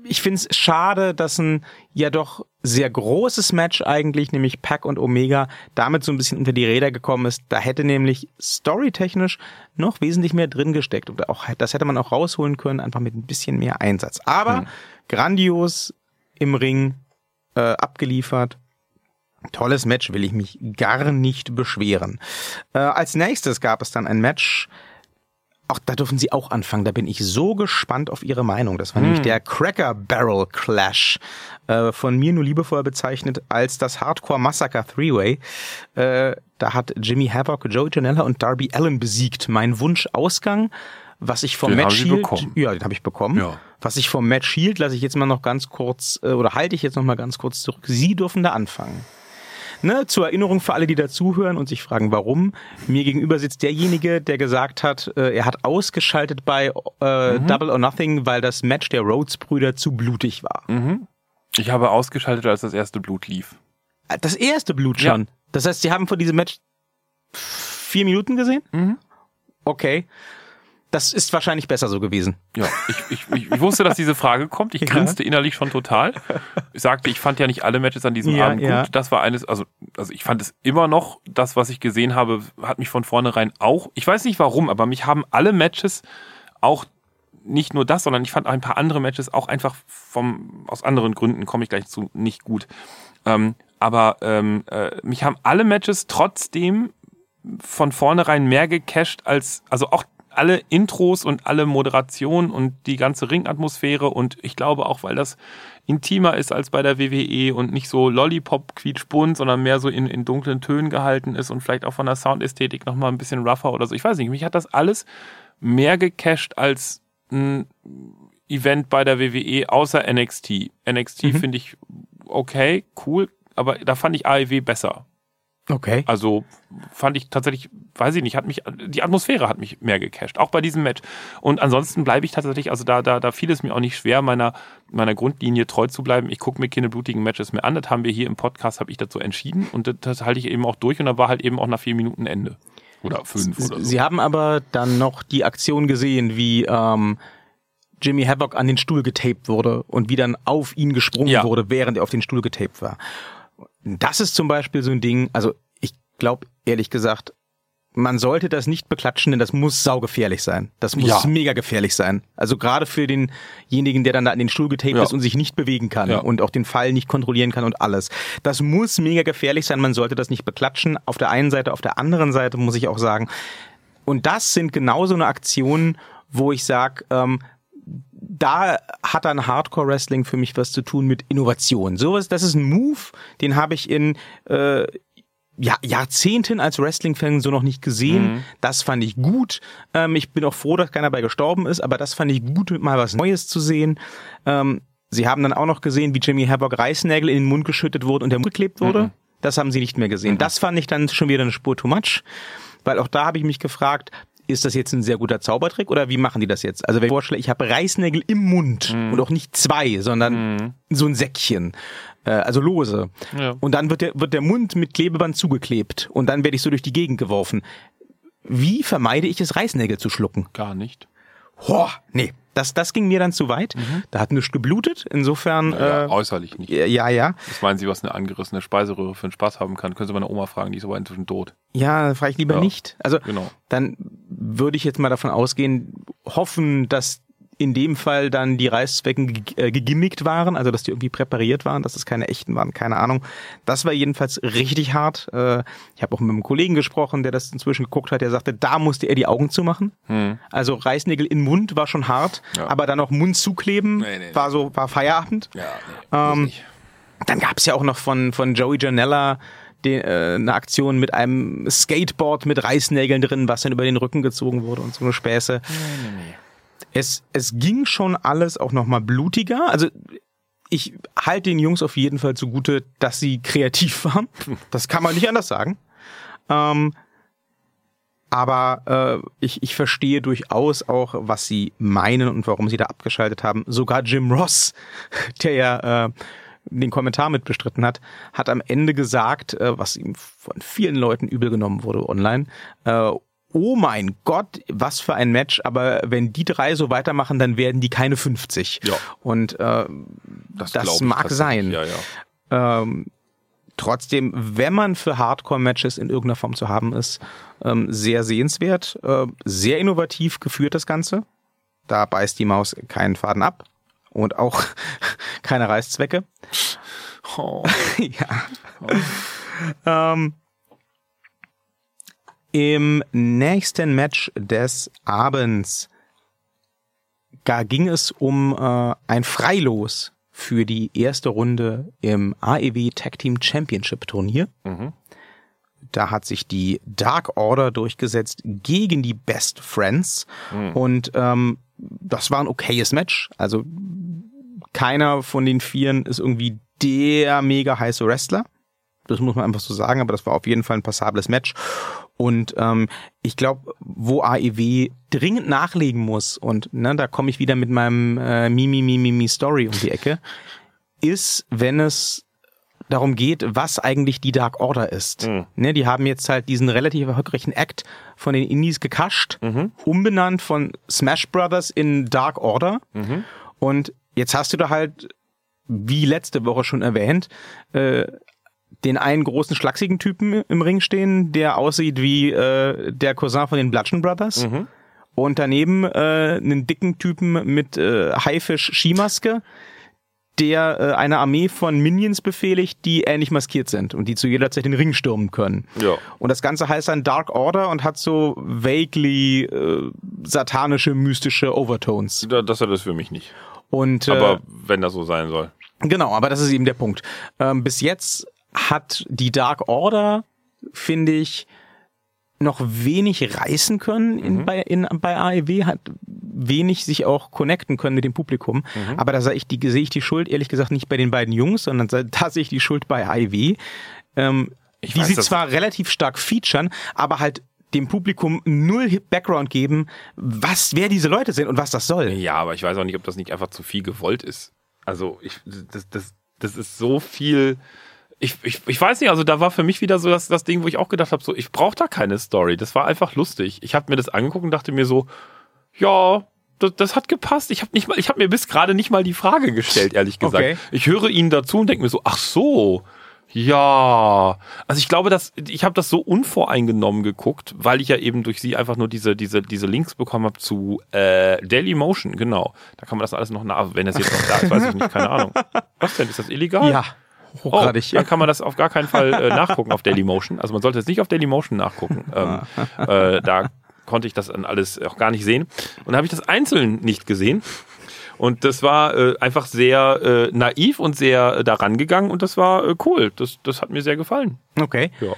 ich finde es schade, dass ein ja doch sehr großes Match eigentlich, nämlich Pack und Omega, damit so ein bisschen unter die Räder gekommen ist. Da hätte nämlich storytechnisch noch wesentlich mehr drin gesteckt. Und auch das hätte man auch rausholen können, einfach mit ein bisschen mehr Einsatz. Aber hm. grandios, im Ring äh, abgeliefert. Tolles Match, will ich mich gar nicht beschweren. Äh, als nächstes gab es dann ein Match. Auch da dürfen Sie auch anfangen. Da bin ich so gespannt auf Ihre Meinung. Das war hm. nämlich der Cracker Barrel Clash. Äh, von mir nur liebevoll bezeichnet als das Hardcore Massacre Three-Way. Äh, da hat Jimmy Havoc, Joey Janella und Darby Allen besiegt. Mein Wunschausgang. Was ich vom den Match hielt, ja, den habe ich bekommen. Ja. Was ich vom Match hielt, lasse ich jetzt mal noch ganz kurz äh, oder halte ich jetzt noch mal ganz kurz zurück. Sie dürfen da anfangen. Ne, zur Erinnerung für alle, die dazuhören und sich fragen, warum. Mir gegenüber sitzt derjenige, der gesagt hat, äh, er hat ausgeschaltet bei äh, mhm. Double or Nothing, weil das Match der Rhodes-Brüder zu blutig war. Mhm. Ich habe ausgeschaltet, als das erste Blut lief. Das erste Blut schon? Ja. Das heißt, Sie haben vor diesem Match vier Minuten gesehen? Mhm. Okay das ist wahrscheinlich besser so gewesen. Ja, ich, ich, ich wusste, dass diese Frage kommt. Ich grinste ja. innerlich schon total. Ich sagte, ich fand ja nicht alle Matches an diesem ja, Abend gut. Ja. Das war eines, also, also ich fand es immer noch, das, was ich gesehen habe, hat mich von vornherein auch, ich weiß nicht warum, aber mich haben alle Matches auch nicht nur das, sondern ich fand auch ein paar andere Matches auch einfach vom, aus anderen Gründen, komme ich gleich zu, nicht gut. Ähm, aber ähm, äh, mich haben alle Matches trotzdem von vornherein mehr gecasht als, also auch alle Intros und alle Moderationen und die ganze Ringatmosphäre und ich glaube auch, weil das intimer ist als bei der WWE und nicht so Lollipop quietschbunt, sondern mehr so in, in dunklen Tönen gehalten ist und vielleicht auch von der Soundästhetik nochmal ein bisschen rougher oder so. Ich weiß nicht, mich hat das alles mehr gecached als ein Event bei der WWE außer NXT. NXT mhm. finde ich okay, cool, aber da fand ich AEW besser. Okay. Also fand ich tatsächlich, weiß ich nicht, hat mich, die Atmosphäre hat mich mehr gecasht, auch bei diesem Match. Und ansonsten bleibe ich tatsächlich, also da, da, da fiel es mir auch nicht schwer, meiner, meiner Grundlinie treu zu bleiben. Ich gucke mir keine blutigen Matches mehr an. Das haben wir hier im Podcast, habe ich dazu entschieden und das, das halte ich eben auch durch und da war halt eben auch nach vier Minuten Ende. Oder fünf oder so. Sie haben aber dann noch die Aktion gesehen, wie ähm, Jimmy Havoc an den Stuhl getaped wurde und wie dann auf ihn gesprungen ja. wurde, während er auf den Stuhl getaped war. Das ist zum Beispiel so ein Ding, also ich glaube ehrlich gesagt, man sollte das nicht beklatschen, denn das muss saugefährlich sein. Das muss ja. mega gefährlich sein. Also gerade für denjenigen, der dann da an den Stuhl getaped ja. ist und sich nicht bewegen kann ja. und auch den Fall nicht kontrollieren kann und alles. Das muss mega gefährlich sein. Man sollte das nicht beklatschen. Auf der einen Seite, auf der anderen Seite muss ich auch sagen. Und das sind genauso eine Aktionen, wo ich sage, ähm, da hat dann Hardcore Wrestling für mich was zu tun mit Innovation. Sowas, das ist ein Move, den habe ich in äh, ja, Jahrzehnten als Wrestling-Fan so noch nicht gesehen. Mhm. Das fand ich gut. Ähm, ich bin auch froh, dass keiner bei gestorben ist, aber das fand ich gut, mal was Neues zu sehen. Ähm, sie haben dann auch noch gesehen, wie Jimmy Havoc Reißnägel in den Mund geschüttet wurde und der Mund geklebt wurde. Mhm. Das haben sie nicht mehr gesehen. Mhm. Das fand ich dann schon wieder eine Spur too much. Weil auch da habe ich mich gefragt, ist das jetzt ein sehr guter Zaubertrick oder wie machen die das jetzt? Also wenn ich vorstelle, ich habe Reißnägel im Mund mhm. und auch nicht zwei, sondern mhm. so ein Säckchen, äh, also lose. Ja. Und dann wird der, wird der Mund mit Klebeband zugeklebt und dann werde ich so durch die Gegend geworfen. Wie vermeide ich es, Reißnägel zu schlucken? Gar nicht. Boah, nee, Das, das ging mir dann zu weit. Da hat nichts geblutet. Insofern, Ja, äh, äußerlich nicht. ja, ja. Was meinen Sie, was eine angerissene Speiseröhre für einen Spaß haben kann? Können Sie meine Oma fragen, die ist aber inzwischen tot. Ja, frage ich lieber Ja. nicht. Also Genau. dann würde ich jetzt mal davon ausgehen, hoffen, dass in dem Fall dann die Reißzwecken äh, gegimmickt waren, also dass die irgendwie präpariert waren, dass es keine echten waren, keine Ahnung. Das war jedenfalls richtig hart. Äh, Ich habe auch mit einem Kollegen gesprochen, der das inzwischen geguckt hat, der sagte, da musste er die Augen zumachen. Also Reißnägel in Mund war schon hart, Ja. aber dann noch Mund zukleben Nee, nee, nee. war so war Feierabend. Ja, nee, Ähm. Dann gab es ja auch noch von, von Joey Janella den, äh, eine Aktion mit einem Skateboard mit Reißnägeln drin, was dann über den Rücken gezogen wurde und so eine Späße. Es, es ging schon alles auch noch mal blutiger. Also ich halte den Jungs auf jeden Fall zugute, dass sie kreativ waren. [laughs] Das kann man nicht anders sagen. Ähm, aber äh, ich, ich verstehe durchaus auch, was sie meinen und warum sie da abgeschaltet haben. Sogar Jim Ross, [laughs] der ja äh, den Kommentar mit bestritten hat, hat am Ende gesagt, äh, was ihm von vielen Leuten übel genommen wurde online. Äh, oh mein Gott, was für ein Match, aber wenn die drei so weitermachen, dann werden die keine 50. Ja. Und äh, Das, das mag sein. Ja, ja. ähm, trotzdem, wenn man für Hardcore-Matches in irgendeiner Form zu haben ist, ähm, sehr sehenswert, äh, sehr innovativ geführt das Ganze. Da beißt die Maus keinen Faden ab und auch [laughs] keine Reißzwecke. Oh. [laughs] ja. Ähm, Im nächsten Match des Abends da ging es um äh, ein Freilos für die erste Runde im AEW Tag Team Championship Turnier. Mhm. Da hat sich die Dark Order durchgesetzt gegen die Best Friends. Und ähm, das war ein okayes Match. Also keiner von den Vieren ist irgendwie der mega heiße Wrestler. Das muss man einfach so sagen, aber das war auf jeden Fall ein passables Match. Und ähm, ich glaube, wo AEW dringend nachlegen muss, und ne, da komme ich wieder mit meinem äh, Mimi Mimi Mimi Story um die Ecke, ist, wenn es darum geht, was eigentlich die Dark Order ist. Mhm. Ne, die haben jetzt halt diesen relativ erfolgreichen Act von den Indies gekascht, umbenannt von Smash Brothers in Dark Order. Und jetzt hast du da halt, wie letzte Woche schon erwähnt, äh, den einen großen schlachsigen Typen im Ring stehen, der aussieht wie äh, der Cousin von den Bludgeon Brothers. Und daneben äh, einen dicken Typen mit äh, Haifisch-Skimaske, der äh, eine Armee von Minions befehligt, die ähnlich maskiert sind und die zu jeder Zeit den Ring stürmen können. Ja. Und das Ganze heißt dann Dark Order und hat so vaguely äh, satanische, mystische Overtones. Da- Das hat es für mich nicht. Und äh, Aber wenn das so sein soll. Genau, aber das ist eben der Punkt. Ähm, bis jetzt hat die Dark Order, finde ich, noch wenig reißen können in, bei, in, bei AEW, hat wenig sich auch connecten können mit dem Publikum. Aber da sehe ich, die, sehe ich die Schuld ehrlich gesagt nicht bei den beiden Jungs, sondern da sehe ich die Schuld bei AEW. Ähm, Ich die weiß, sie zwar relativ stark featuren, aber halt dem Publikum null Background geben, was, wer diese Leute sind und was das soll. Ja, aber ich weiß auch nicht, ob das nicht einfach zu viel gewollt ist. Also ich, das, das, das ist so viel. Ich, ich, ich weiß nicht, also da war für mich wieder so das, das Ding, wo ich auch gedacht habe, so, ich brauche da keine Story. Das war einfach lustig. Ich habe mir das angeguckt und dachte mir so, ja, das, das hat gepasst. Ich habe nicht mal, ich habe mir bis gerade nicht mal die Frage gestellt, ehrlich gesagt. Okay. Ich höre ihnen dazu und denke mir so, ach so, ja. Also ich glaube, dass ich habe das so unvoreingenommen geguckt, weil ich ja eben durch sie einfach nur diese diese diese Links bekommen habe zu äh, Daily Motion, genau. Da kann man das alles noch nach, wenn das jetzt noch da ist, weiß ich nicht, keine Ahnung. Was denn? Ist das illegal? Ja, Oh, hochgradig. dann kann man das auf gar keinen Fall äh, [laughs] nachgucken auf Dailymotion. Also man sollte jetzt nicht auf Dailymotion nachgucken. Ähm, äh, da konnte ich das dann alles auch gar nicht sehen. Und da habe ich das einzeln nicht gesehen. Und das war äh, einfach sehr äh, naiv und sehr äh, daran gegangen und das war äh, cool. Das, das hat mir sehr gefallen. Okay. Ja.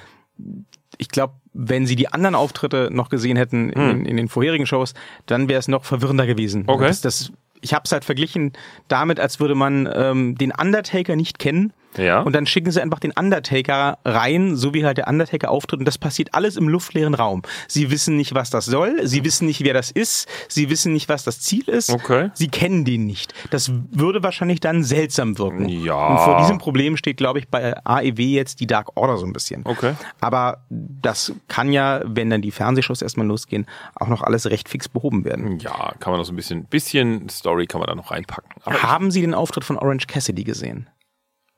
ich glaube, wenn sie die anderen Auftritte noch gesehen hätten in, in den vorherigen Shows, dann wäre es noch verwirrender gewesen. Okay. Das, das, ich habe es halt verglichen damit, als würde man ähm, den Undertaker nicht kennen Ja. Und dann schicken sie einfach den Undertaker rein, so wie halt der Undertaker auftritt. Und das passiert alles im luftleeren Raum. Sie wissen nicht, was das soll. Sie wissen nicht, wer das ist. Sie wissen nicht, was das Ziel ist. Okay. Sie kennen den nicht. Das würde wahrscheinlich dann seltsam wirken. Ja. Und vor diesem Problem steht, glaube ich, bei AEW jetzt die Dark Order so ein bisschen. Okay. Aber das kann ja, wenn dann die Fernsehshows erstmal losgehen, auch noch alles recht fix behoben werden. Ja, kann man noch so ein bisschen, bisschen Story kann man da noch reinpacken. Aber Haben Sie den Auftritt von Orange Cassidy gesehen?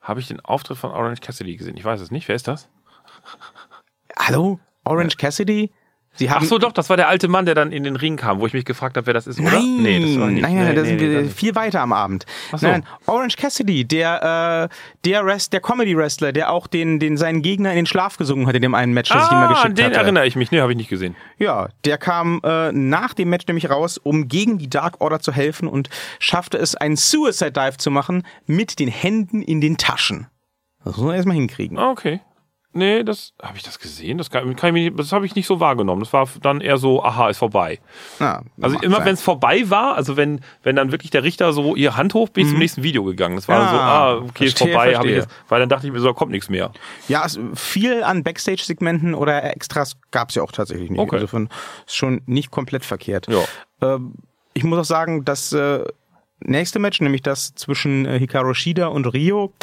Habe ich den Auftritt von Orange Cassidy gesehen? Ich weiß es nicht. Wer ist das? Hallo? Orange Cassidy? Sie haben Ach so, doch, das war der alte Mann, der dann in den Ring kam, wo ich mich gefragt habe, wer das ist, oder? Nein, nee, das war nicht. nein, nein, nee, da sind wir viel weiter am Abend. So. Nein, Orange Cassidy, der äh, der Rest, der Comedy Wrestler, der auch den den seinen Gegner in den Schlaf gesungen hat in dem einen Match, das ich ihm mal Ah, geschickt an den hatte. erinnere ich mich. Nee, habe ich nicht gesehen. Ja, der kam äh, nach dem Match nämlich raus, um gegen die Dark Order zu helfen und schaffte es, einen Suicide Dive zu machen mit den Händen in den Taschen. Das muss man erstmal hinkriegen. Ah, okay. Nee, das habe ich das gesehen. Das, kann, kann ich das habe ich nicht so wahrgenommen. Das war dann eher so, aha, ist vorbei. Na, Also macht immer wenn es vorbei war, also wenn wenn dann wirklich der Richter so ihre Hand hoch, bin ich zum nächsten Video gegangen. Das war Mhm. Ah, so, ah, okay, ist verstehe, vorbei, habe ich jetzt, weil dann dachte ich mir so, da kommt nichts mehr. Ja, es, viel an Backstage-Segmenten oder Extras gab's ja auch tatsächlich nicht. Okay. Insofern ist schon nicht komplett verkehrt. Ja. Ähm, ich muss auch sagen, das äh, nächste Match, nämlich das zwischen äh, Hikaru Shida und Rio,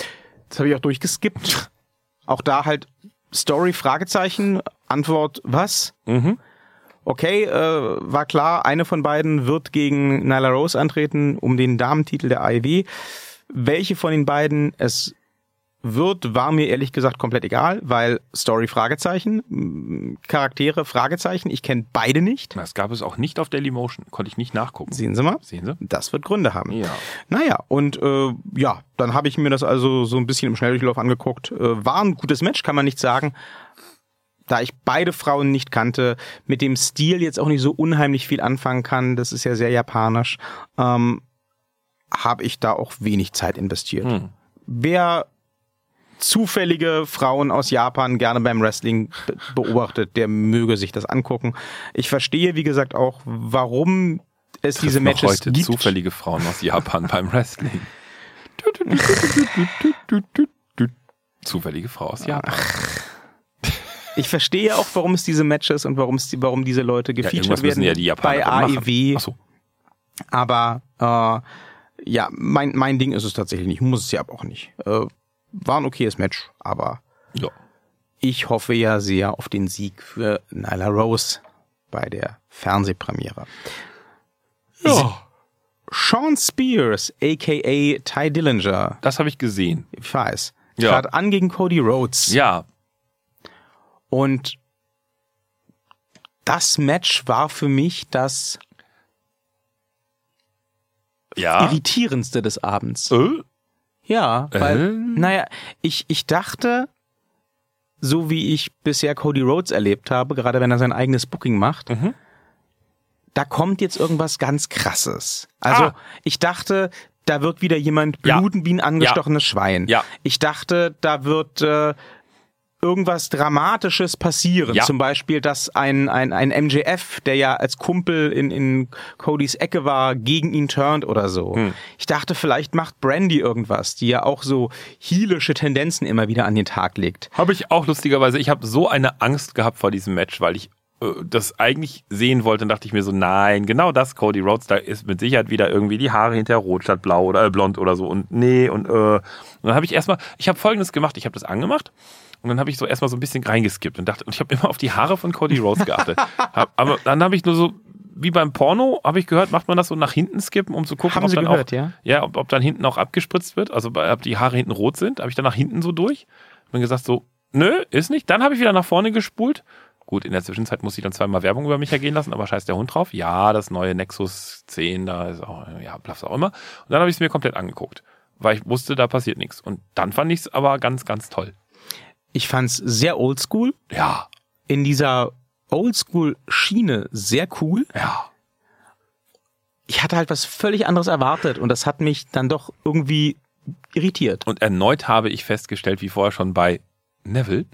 das habe ich auch durchgeskippt. Auch da halt Story, Fragezeichen, Antwort, was? Mhm. Okay, äh, war klar, eine von beiden wird gegen Nyla Rose antreten um den Damentitel der AEW. Welche von den beiden es wird, war mir ehrlich gesagt komplett egal, weil Story Fragezeichen, m, Charaktere Fragezeichen, ich kenne beide nicht. Das gab es auch nicht auf Dailymotion. Konnte ich nicht nachgucken. Sehen Sie mal. Sehen Sie? Das wird Gründe haben. Ja. Naja, und äh, ja, dann habe ich mir das also so ein bisschen im Schnelldurchlauf angeguckt. Äh, war ein gutes Match, kann man nicht sagen. Da ich beide Frauen nicht kannte, mit dem Stil jetzt auch nicht so unheimlich viel anfangen kann, das ist ja sehr japanisch, ähm, habe ich da auch wenig Zeit investiert. Hm. Wer zufällige Frauen aus Japan gerne beim Wrestling be- beobachtet, der möge sich das angucken. Ich verstehe, wie gesagt, auch, warum es diese Matches heute gibt. zufällige Frauen aus Japan [laughs] beim Wrestling. Zufällige Frau aus Japan. Ich verstehe auch, warum es diese Matches und warum es warum diese Leute Ja, gefeatured müssen werden ja die bei. AEW. Ach so. Aber äh, ja, mein mein Ding ist es tatsächlich nicht. Muss es ja aber auch nicht. Äh, war ein okayes Match, aber Ja. ich hoffe ja sehr auf den Sieg für Nyla Rose bei der Fernsehpremiere. Ja. Sean Spears, aka Ty Dillinger, Das habe ich gesehen. ich weiß, Ja. trat an gegen Cody Rhodes. Ja. Und das Match war für mich das Ja. irritierendste des Abends. Äh? Ja, weil, Äh? naja, ich, ich dachte, so wie ich bisher Cody Rhodes erlebt habe, gerade wenn er sein eigenes Booking macht, Mhm. da kommt jetzt irgendwas ganz krasses. Also Ah. ich dachte, da wird wieder jemand Ja. bluten wie ein angestochenes Schwein. Ja. Ich dachte, da wird äh, irgendwas Dramatisches passieren. Ja. Zum Beispiel, dass ein, ein, ein MJF, der ja als Kumpel in, in Codys Ecke war, gegen ihn turnt oder so. Hm. Ich dachte, vielleicht macht Brandy irgendwas, die ja auch so heelische Tendenzen immer wieder an den Tag legt. Habe ich auch lustigerweise. Ich habe so eine Angst gehabt vor diesem Match, weil ich das eigentlich sehen wollte und dachte ich mir so, nein, genau das, Cody Rhodes, da ist mit Sicherheit wieder irgendwie die Haare hinter rot statt blau oder äh, blond oder so und nee und äh. Und dann habe ich erstmal, ich habe folgendes gemacht, ich habe das angemacht und dann habe ich so erstmal so ein bisschen reingeskippt und dachte, und ich habe immer auf die Haare von Cody Rhodes geachtet. [laughs] hab, aber dann habe ich nur so, wie beim Porno, habe ich gehört, macht man das so nach hinten skippen, um zu gucken, Haben ob Sie dann gehört, auch, ja? ja, ob, ob dann hinten auch abgespritzt wird, also ob die Haare hinten rot sind, habe ich dann nach hinten so durch. Bin gesagt so, nö, ist nicht. Dann habe ich wieder nach vorne gespult. Gut, in der Zwischenzeit muss ich dann zweimal Werbung über mich ergehen lassen, aber scheiß der Hund drauf. Ja, das neue Nexus 10, da ist auch, ja, blaff's auch immer. Und dann habe ich es mir komplett angeguckt, weil ich wusste, da passiert nichts. Und dann fand ich es aber ganz, ganz toll. Ich fand's sehr oldschool, Ja, in dieser Oldschool-Schiene sehr cool. ja. Ich hatte halt was völlig anderes erwartet und das hat mich dann doch irgendwie irritiert. Und erneut habe ich festgestellt, wie vorher schon bei Neville,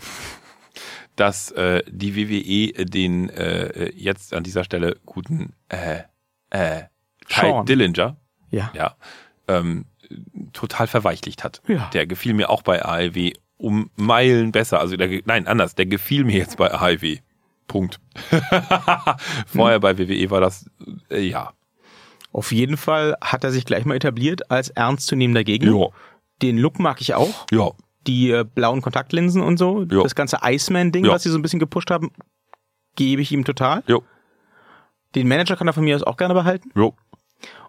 dass äh, die WWE den äh, jetzt an dieser Stelle guten äh, äh, Ty Sean. Dillinger Ja. ja, ähm, total verweichlicht hat. Ja. Der gefiel mir auch bei AEW um Meilen besser. Also der, nein, anders, der gefiel mir jetzt bei AEW. Punkt. [laughs] Vorher bei WWE war das, äh, ja. Auf jeden Fall hat er sich gleich mal etabliert als ernstzunehmender Gegner. Ja. Den Look mag ich auch. Ja. Die äh, blauen Kontaktlinsen und so. Ja. Das ganze Iceman-Ding, was sie so ein bisschen gepusht haben, gebe ich ihm total. Jo. Den Manager kann er von mir aus auch gerne behalten. Jo.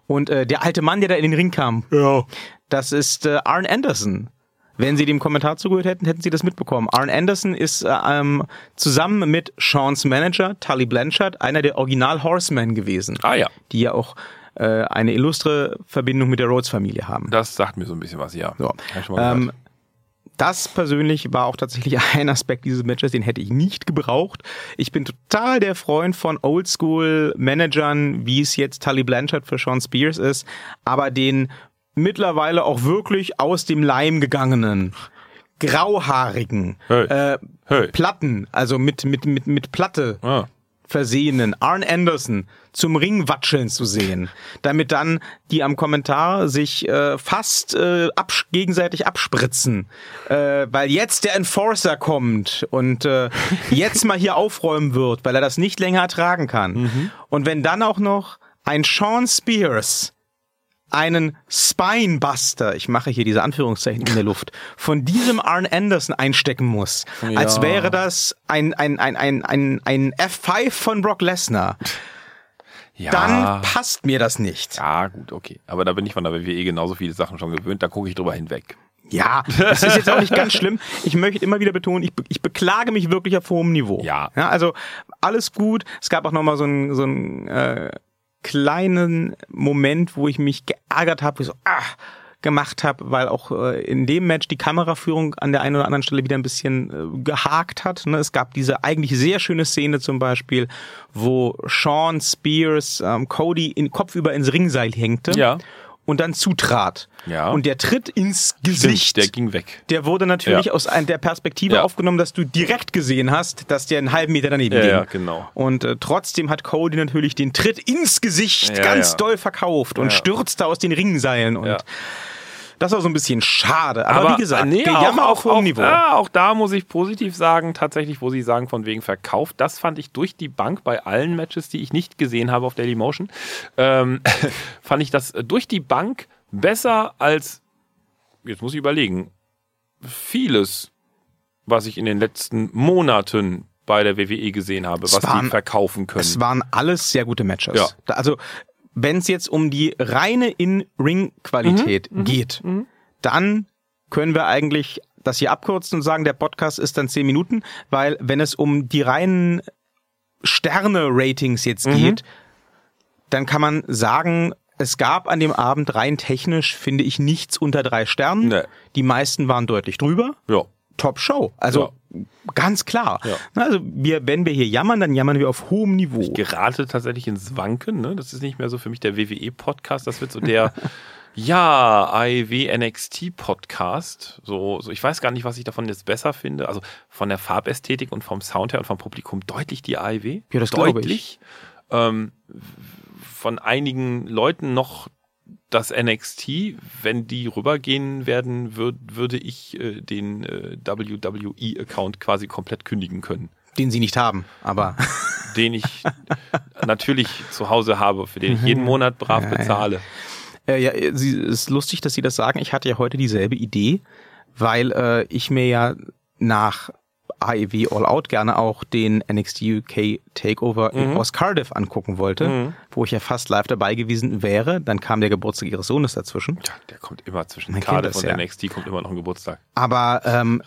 Und äh, der alte Mann, der da in den Ring kam, Ja. das ist äh, Arn Anderson. Wenn Sie dem Kommentar zugehört hätten, hätten Sie das mitbekommen. Arn Anderson ist äh, ähm, zusammen mit Seans Manager, Tully Blanchard, einer der Original Horsemen gewesen, Ah ja, die ja auch äh, eine illustre Verbindung mit der Rhodes-Familie haben. das sagt mir so ein bisschen was, ja. So. Ähm. Das persönlich war auch tatsächlich [laughs] ein Aspekt dieses Matches, den hätte ich nicht gebraucht. Ich bin total der Freund von Oldschool-Managern, wie es jetzt Tully Blanchard für Sean Spears ist, aber den mittlerweile auch wirklich aus dem Leim gegangenen, grauhaarigen, Hey. äh, Hey. Platten, also mit, mit, mit, mit Platte Ah. Versehenen Arn Anderson zum Ring watscheln zu sehen, damit dann die am Kommentar sich äh, fast äh, absch gegenseitig abspritzen, äh, weil jetzt der Enforcer kommt und äh, [laughs] jetzt mal hier aufräumen wird, weil er das nicht länger ertragen kann. Und wenn dann auch noch ein Sean Spears einen Spinebuster, ich mache hier diese Anführungszeichen in der Luft, von diesem Arn Anderson einstecken muss, als Ja. wäre das ein, ein, ein, ein, ein, ein F5 von Brock Lesnar, ja. dann passt mir das nicht. Ja, gut, okay. Aber da bin ich von der WWE genauso viele Sachen schon gewöhnt, da gucke ich drüber hinweg. Ja, das ist jetzt auch nicht ganz schlimm. Ich möchte immer wieder betonen, ich, be ich beklage mich wirklich auf hohem Niveau. Ja. ja also alles gut. Es gab auch noch mal so einen so einen äh, kleinen Moment, wo ich mich geärgert habe, so ah, gemacht habe, weil auch äh, in dem Match die Kameraführung an der einen oder anderen Stelle wieder ein bisschen äh, gehakt hat. Ne? Es gab diese eigentlich sehr schöne Szene zum Beispiel, wo Sean Spears ähm, Cody in kopfüber ins Ringseil hängte Ja. Und dann zutrat. Ja. Und der Tritt ins Gesicht, der ging weg. der wurde natürlich Ja. aus der Perspektive Ja. aufgenommen, dass du direkt gesehen hast, dass der einen halben Meter daneben Ja, ging. ja, genau. Und äh, trotzdem hat Cody natürlich den Tritt ins Gesicht ganz doll verkauft und stürzte aus den Ringseilen. Und. Das war so ein bisschen schade. Aber, wie gesagt, Gejammer auf hohem Niveau. Ja, auch da muss ich positiv sagen, tatsächlich, wo Sie sagen, von wegen verkauft, das fand ich durch die Bank bei allen Matches, die ich nicht gesehen habe auf Daily Motion, ähm, [laughs] fand ich das durch die Bank besser als, jetzt muss ich überlegen, vieles, was ich in den letzten Monaten bei der WWE gesehen habe, was waren- die verkaufen können. Es waren alles sehr gute Matches. Ja. Da- Also, wenn es jetzt um die reine In-Ring-Qualität Mhm. geht, dann können wir eigentlich das hier abkürzen und sagen, der Podcast ist dann zehn Minuten, weil wenn es um die reinen Sterne-Ratings Mhm. jetzt geht, dann kann man sagen, es gab an dem Abend rein technisch, finde ich, nichts unter drei Sternen. Nee. Die meisten waren deutlich drüber. ja. Top Show. Also ganz klar. Ja. Also wir, wenn wir hier jammern, dann jammern wir auf hohem Niveau. gerate tatsächlich ins Wanken. Ne? Das ist nicht mehr so für mich der WWE-Podcast. Das wird so der, [laughs] ja, AEW NXT-Podcast. So, so, ich weiß gar nicht, was ich davon jetzt besser finde. Also von der Farbästhetik und vom Sound her und vom Publikum deutlich die AEW. Ja, das glaube ich. deutlich. Ähm, von einigen Leuten noch das NXT, wenn die rübergehen werden, würd, würde ich äh, den äh, WWE-Account quasi komplett kündigen können Den sie nicht haben, aber [laughs] den ich natürlich zu Hause habe, für den ich jeden Monat brav Ja, ja. bezahle. äh, ja, sie ist lustig, dass Sie das sagen. Ich hatte ja heute dieselbe Idee, weil äh, ich mir ja nach AEW All Out gerne auch den NXT UK Takeover in aus Cardiff angucken wollte, wo ich ja fast live dabei gewesen wäre. Dann kam der Geburtstag ihres Sohnes dazwischen. Ja, der kommt immer zwischen Man Cardiff und ja. NXT kommt immer noch ein Geburtstag. Aber ähm,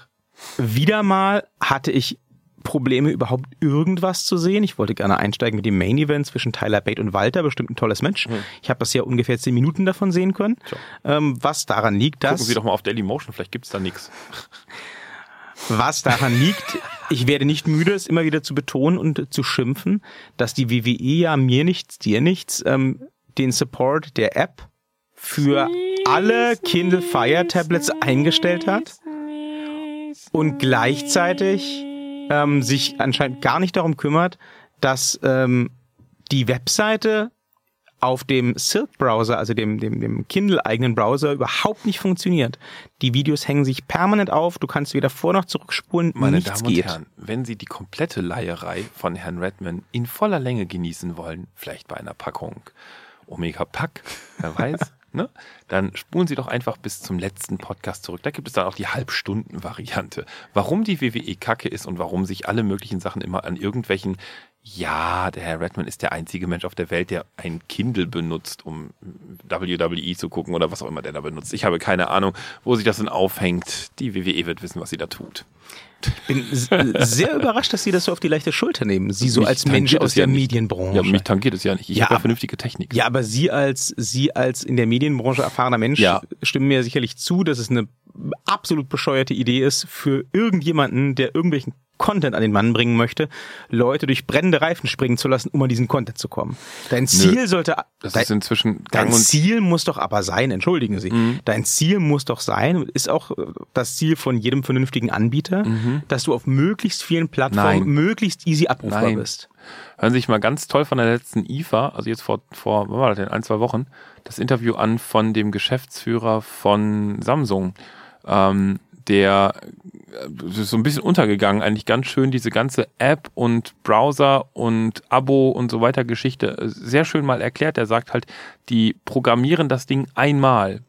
wieder mal hatte ich Probleme, überhaupt irgendwas zu sehen. Ich wollte gerne einsteigen mit dem Main Event zwischen Tyler Bate und Walter, bestimmt ein tolles Match. Ich habe das ja ungefähr zehn Minuten davon sehen können. Ähm, was daran liegt, Gucken dass Sie doch mal auf Daily Motion, vielleicht gibt's da nichts. [laughs] was daran liegt, ich werde nicht müde, es immer wieder zu betonen und zu schimpfen, dass die WWE ja mir nichts, dir nichts, ähm, den Support der App für alle Kindle Fire Tablets eingestellt hat und gleichzeitig ähm, sich anscheinend gar nicht darum kümmert, dass ähm, die Webseite auf dem Silk-Browser, also dem, dem, dem Kindle-eigenen Browser, überhaupt nicht funktioniert. Die Videos hängen sich permanent auf, du kannst weder vor noch zurückspulen, Meine nichts Damen und geht. Herren, wenn Sie die komplette Leierei von Herrn Redman in voller Länge genießen wollen, vielleicht bei einer Packung Omega Pack, wer weiß, [laughs] ne? dann spulen Sie doch einfach bis zum letzten Podcast zurück. Da gibt es dann auch die Halbstunden-Variante. Warum die WWE Kacke ist und warum sich alle möglichen Sachen immer an irgendwelchen ja, der Herr Redman ist der einzige Mensch auf der Welt, der ein Kindle benutzt, um WWE zu gucken oder was auch immer der da benutzt. Ich habe keine Ahnung, wo sich das denn aufhängt. Die WWE wird wissen, was sie da tut. Bin s- sehr überrascht, dass Sie das so auf die leichte Schulter nehmen. Sie so Mich als Mensch aus ja der nicht. Medienbranche. Ja, mich tangiert es ja nicht. Ich Ja, habe ja vernünftige Technik. Ja, aber Sie als Sie als in der Medienbranche erfahrener Mensch Ja. stimmen mir sicherlich zu, dass es eine absolut bescheuerte Idee ist für irgendjemanden, der irgendwelchen Content an den Mann bringen möchte, Leute durch brennende Reifen springen zu lassen, um an diesen Content zu kommen. Dein Ziel sollte Das dein, ist inzwischen Dein Ziel muss doch aber sein, entschuldigen Sie, Mhm. dein Ziel muss doch sein, ist auch äh, das Ziel von jedem vernünftigen Anbieter, dass du auf möglichst vielen Plattformen Mhm. Nein. möglichst easy abrufbar Nein. bist. Hören Sie sich mal ganz toll von der letzten IFA, also jetzt vor, vor wann war das denn, ein, zwei Wochen, das Interview an von dem Geschäftsführer von Samsung. Ähm, der äh, ist so ein bisschen untergegangen, eigentlich ganz schön diese ganze App und Browser und Abo und so weiter Geschichte äh, sehr schön mal erklärt. Er sagt halt, die programmieren das Ding einmal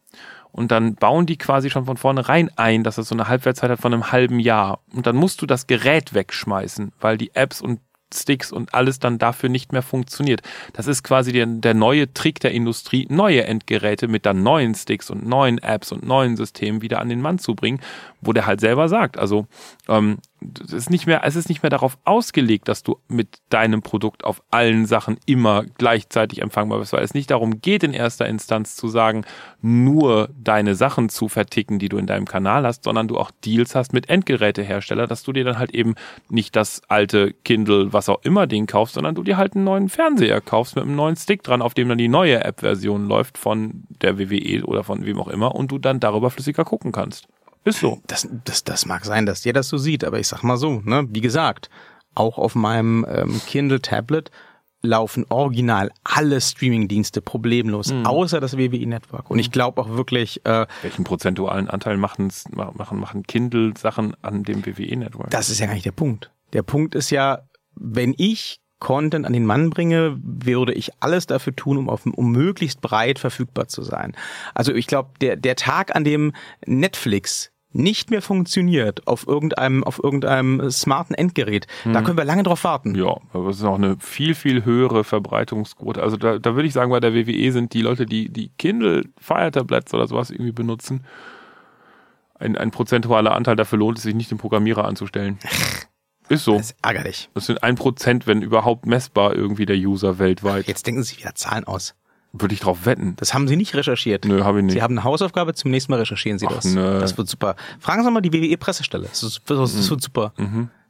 und dann bauen die quasi schon von vornherein ein, dass das so eine Halbwertszeit hat von einem halben Jahr. Und dann musst du das Gerät wegschmeißen, weil die Apps und Sticks und alles dann dafür nicht mehr funktioniert. Das ist quasi der, der neue Trick der Industrie, neue Endgeräte mit dann neuen Sticks und neuen Apps und neuen Systemen wieder an den Mann zu bringen, wo der halt selber sagt, also ähm, es ist nicht mehr, es ist nicht mehr darauf ausgelegt, dass du mit deinem Produkt auf allen Sachen immer gleichzeitig empfangbar bist, weil es nicht darum geht, in erster Instanz zu sagen, nur deine Sachen zu verticken, die du in deinem Kanal hast, sondern du auch Deals hast mit Endgerätehersteller, dass du dir dann halt eben nicht das alte Kindle, was auch immer Ding kaufst, sondern du dir halt einen neuen Fernseher kaufst mit einem neuen Stick dran, auf dem dann die neue App-Version läuft von der WWE oder von wem auch immer und du dann darüber flüssiger gucken kannst. Ist so. Das, das, das mag sein, dass dir das so sieht, aber ich sag mal so, ne, wie gesagt, auch auf meinem ähm, Kindle Tablet laufen original alle Streaming-Dienste problemlos, Mhm. außer das WWE Network. Und ich glaube auch wirklich, äh, Welchen prozentualen Anteil machen, machen, machen Kindle-Sachen an dem WWE-Network? das ist ja gar nicht der Punkt. Der Punkt ist ja, wenn ich Content an den Mann bringe, würde ich alles dafür tun, um, auf, um möglichst breit verfügbar zu sein. Also ich glaube, der, der Tag, an dem Netflix nicht mehr funktioniert auf irgendeinem, auf irgendeinem smarten Endgerät, da können wir lange drauf warten. Ja, aber es ist auch eine viel, viel höhere Verbreitungsquote. Also da, da würde ich sagen, bei der WWE sind die Leute, die die Kindle Fire Tablets oder sowas irgendwie benutzen, ein, ein prozentualer Anteil dafür lohnt es sich nicht, den Programmierer anzustellen. Ist so. Das ist ärgerlich. Das sind ein Prozent, wenn überhaupt messbar irgendwie der User weltweit. Jetzt denken Sie wieder Zahlen aus. Würde ich drauf wetten. Das haben Sie nicht recherchiert. Nö, habe ich nicht. Sie haben eine Hausaufgabe, zum nächsten Mal recherchieren Sie Ach, das. nö. Das wird super. Fragen Sie mal die WWE-Pressestelle. Das, das, das wird super.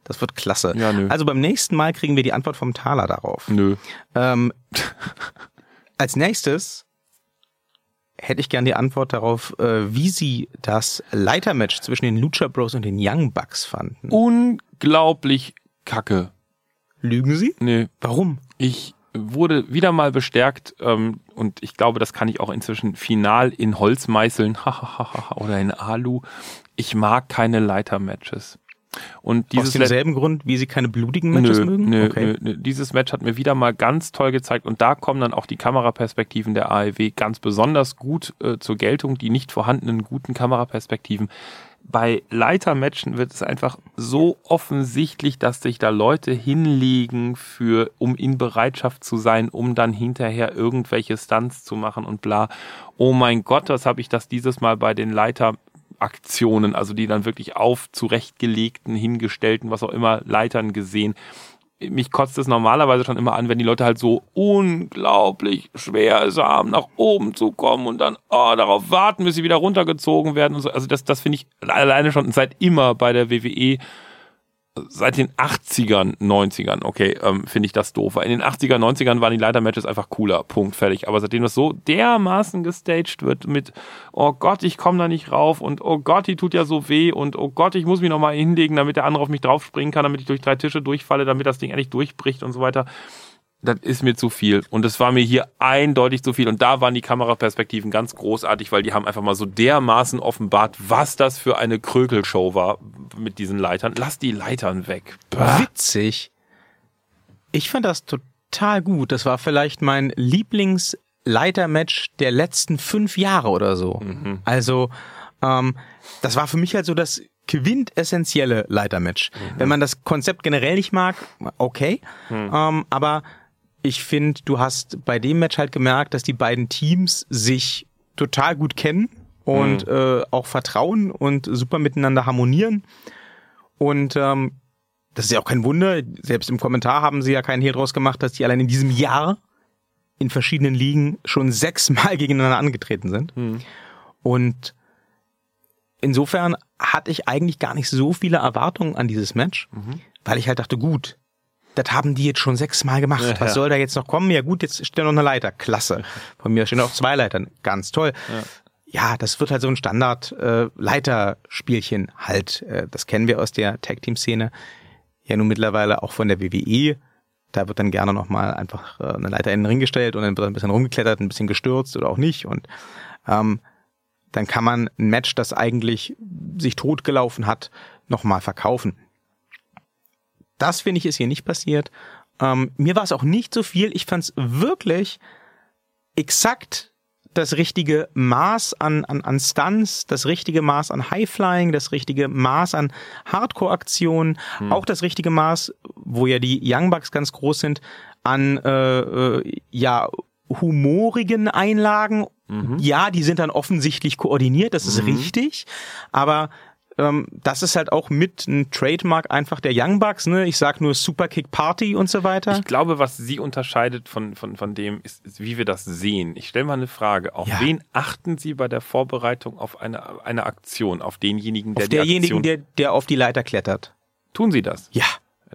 Das wird klasse. Mhm. Ja, nö. Also beim nächsten Mal kriegen wir die Antwort vom Taler darauf. Nö. Ähm, [laughs] als nächstes hätte ich gern die Antwort darauf, äh, wie Sie das Leitermatch zwischen den Lucha Bros und den Young Bucks fanden. Unglaublich kacke. Lügen Sie? Nee, Warum? Ich wurde wieder mal bestärkt ähm, und ich glaube, das kann ich auch inzwischen final in Holz meißeln [laughs] oder in Alu. Ich mag keine Leiter-Matches. Und Aus dieses Let- demselben Grund, wie Sie keine blutigen Matches nö, mögen? Nö, okay. nö, nö. Dieses Match hat mir wieder mal ganz toll gezeigt und da kommen dann auch die Kameraperspektiven der AEW ganz besonders gut äh, zur Geltung, die nicht vorhandenen guten Kameraperspektiven. Bei Leitermatchen wird es einfach so offensichtlich, dass sich da Leute hinlegen für, um in Bereitschaft zu sein, um dann hinterher irgendwelche Stunts zu machen und bla. Oh mein Gott, was habe ich das dieses Mal bei den Leiter Aktionen, also die dann wirklich auf zurechtgelegten, hingestellten, was auch immer, Leitern gesehen. Mich kotzt es normalerweise schon immer an, wenn die Leute halt so unglaublich schwer es haben, nach oben zu kommen und dann oh, darauf warten, bis sie wieder runtergezogen werden und so. Also das, das finde ich alleine schon seit immer bei der WWE seit den 80ern, 90ern, okay, ähm, finde ich das doof. In den 80er, 90ern waren die Leitermatches einfach cooler, Punkt, fertig. Aber seitdem das so dermaßen gestaged wird mit, oh Gott, ich komme da nicht rauf und oh Gott, die tut ja so weh und oh Gott, ich muss mich nochmal hinlegen, damit der andere auf mich draufspringen kann, damit ich durch drei Tische durchfalle, damit das Ding endlich durchbricht und so weiter. Das ist mir zu viel. Und es war mir hier eindeutig zu viel. Und da waren die Kameraperspektiven ganz großartig, weil die haben einfach mal so dermaßen offenbart, was das für eine Krökelshow war mit diesen Leitern. Lass die Leitern weg. Bah. Witzig. Ich fand das total gut. Das war vielleicht mein Lieblingsleitermatch der letzten fünf Jahre oder so. Mhm. Also, ähm, das war für mich halt so das quintessentielle Leitermatch. Mhm. Wenn man das Konzept generell nicht mag, okay. Mhm. Ähm, aber ich finde, du hast bei dem Match halt gemerkt, dass die beiden Teams sich total gut kennen und Mhm. äh, auch vertrauen und super miteinander harmonieren. Und ähm, das ist ja auch kein Wunder. Selbst im Kommentar haben sie ja keinen Hehl draus gemacht, dass die allein in diesem Jahr in verschiedenen Ligen schon sechsmal [laughs] gegeneinander angetreten sind. Hm. Und insofern hatte ich eigentlich gar nicht so viele Erwartungen an dieses Match, Mhm. weil ich halt dachte, gut, das haben die jetzt schon sechsmal gemacht. Ja, Was ja. soll da jetzt noch kommen? Ja gut, jetzt steht noch eine Leiter. Klasse. Von mir stehen auch zwei Leitern. Ganz toll. Ja, das wird halt so ein Standard-Leiterspielchen halt. Äh, das kennen wir aus der Tag-Team-Szene. Ja, nun mittlerweile auch von der WWE. Da wird dann gerne nochmal einfach äh, eine Leiter in den Ring gestellt und dann wird ein bisschen rumgeklettert, ein bisschen gestürzt oder auch nicht. Und ähm, dann kann man ein Match, das eigentlich sich totgelaufen hat, nochmal verkaufen. Das finde ich ist hier nicht passiert. Ähm, mir war es auch nicht so viel. Ich fand es wirklich exakt das richtige Maß an, an, an Stunts, das richtige Maß an Highflying, das richtige Maß an Hardcore-Aktionen, auch das richtige Maß, wo ja die Young Bucks ganz groß sind, an äh, äh, ja humorigen Einlagen. Ja, die sind dann offensichtlich koordiniert, das ist richtig, aber ähm, das ist halt auch mit ein Trademark einfach der Young Bucks, ne? Ich sag nur Superkick Party und so weiter. Ich glaube, was sie unterscheidet von, von, von dem, ist, ist, wie wir das sehen. Ich stelle mal eine Frage. Auf Ja. wen achten Sie bei der Vorbereitung auf eine, eine Aktion? Auf denjenigen, der Auf derjenigen, Aktion... der, der auf die Leiter klettert. Tun Sie das? Ja.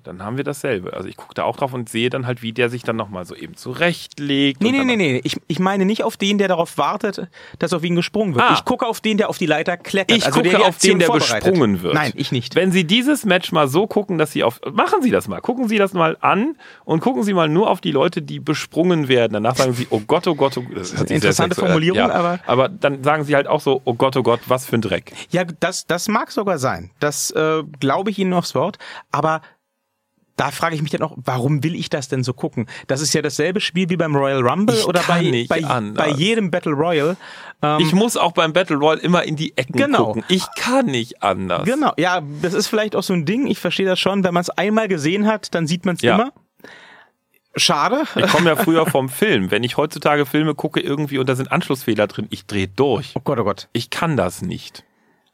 Dann haben wir dasselbe. Also ich gucke da auch drauf und sehe dann halt, wie der sich dann nochmal so eben zurechtlegt. Nee, nee, nee, nee. Ich, ich meine nicht auf den, der darauf wartet, dass auf ihn gesprungen wird. Ah. Ich gucke auf den, der auf die Leiter klettert. Ich also gucke der auf den, der besprungen wird. Nein, ich nicht. Wenn Sie dieses Match mal so gucken, dass Sie auf. Machen Sie das mal. Gucken Sie das mal an und gucken Sie mal nur auf die Leute, die besprungen werden. Danach sagen Sie, oh Gott, oh Gott, oh Gott. Das hört sich sehr Interessante Formulierung, ja. aber- Aber dann sagen Sie halt auch so, oh Gott, oh Gott, was für ein Dreck. Ja, das, das mag sogar sein. Das äh, glaube ich Ihnen aufs Wort. Aber da frage ich mich dann auch, warum will ich das denn so gucken? Das ist ja dasselbe Spiel wie beim Royal Rumble Ich oder bei, nicht bei, anders. bei jedem Battle Royal. Ähm, Ich muss auch beim Battle Royale immer in die Ecken Genau. gucken. Ich kann nicht anders. Genau, ja, das ist vielleicht auch so ein Ding. Ich verstehe das schon. Wenn man es einmal gesehen hat, dann sieht man es Ja. immer. Schade. Ich komme ja früher vom [laughs] Film. Wenn ich heutzutage Filme gucke irgendwie und da sind Anschlussfehler drin, ich drehe durch. Oh Gott, oh Gott. Ich kann das nicht.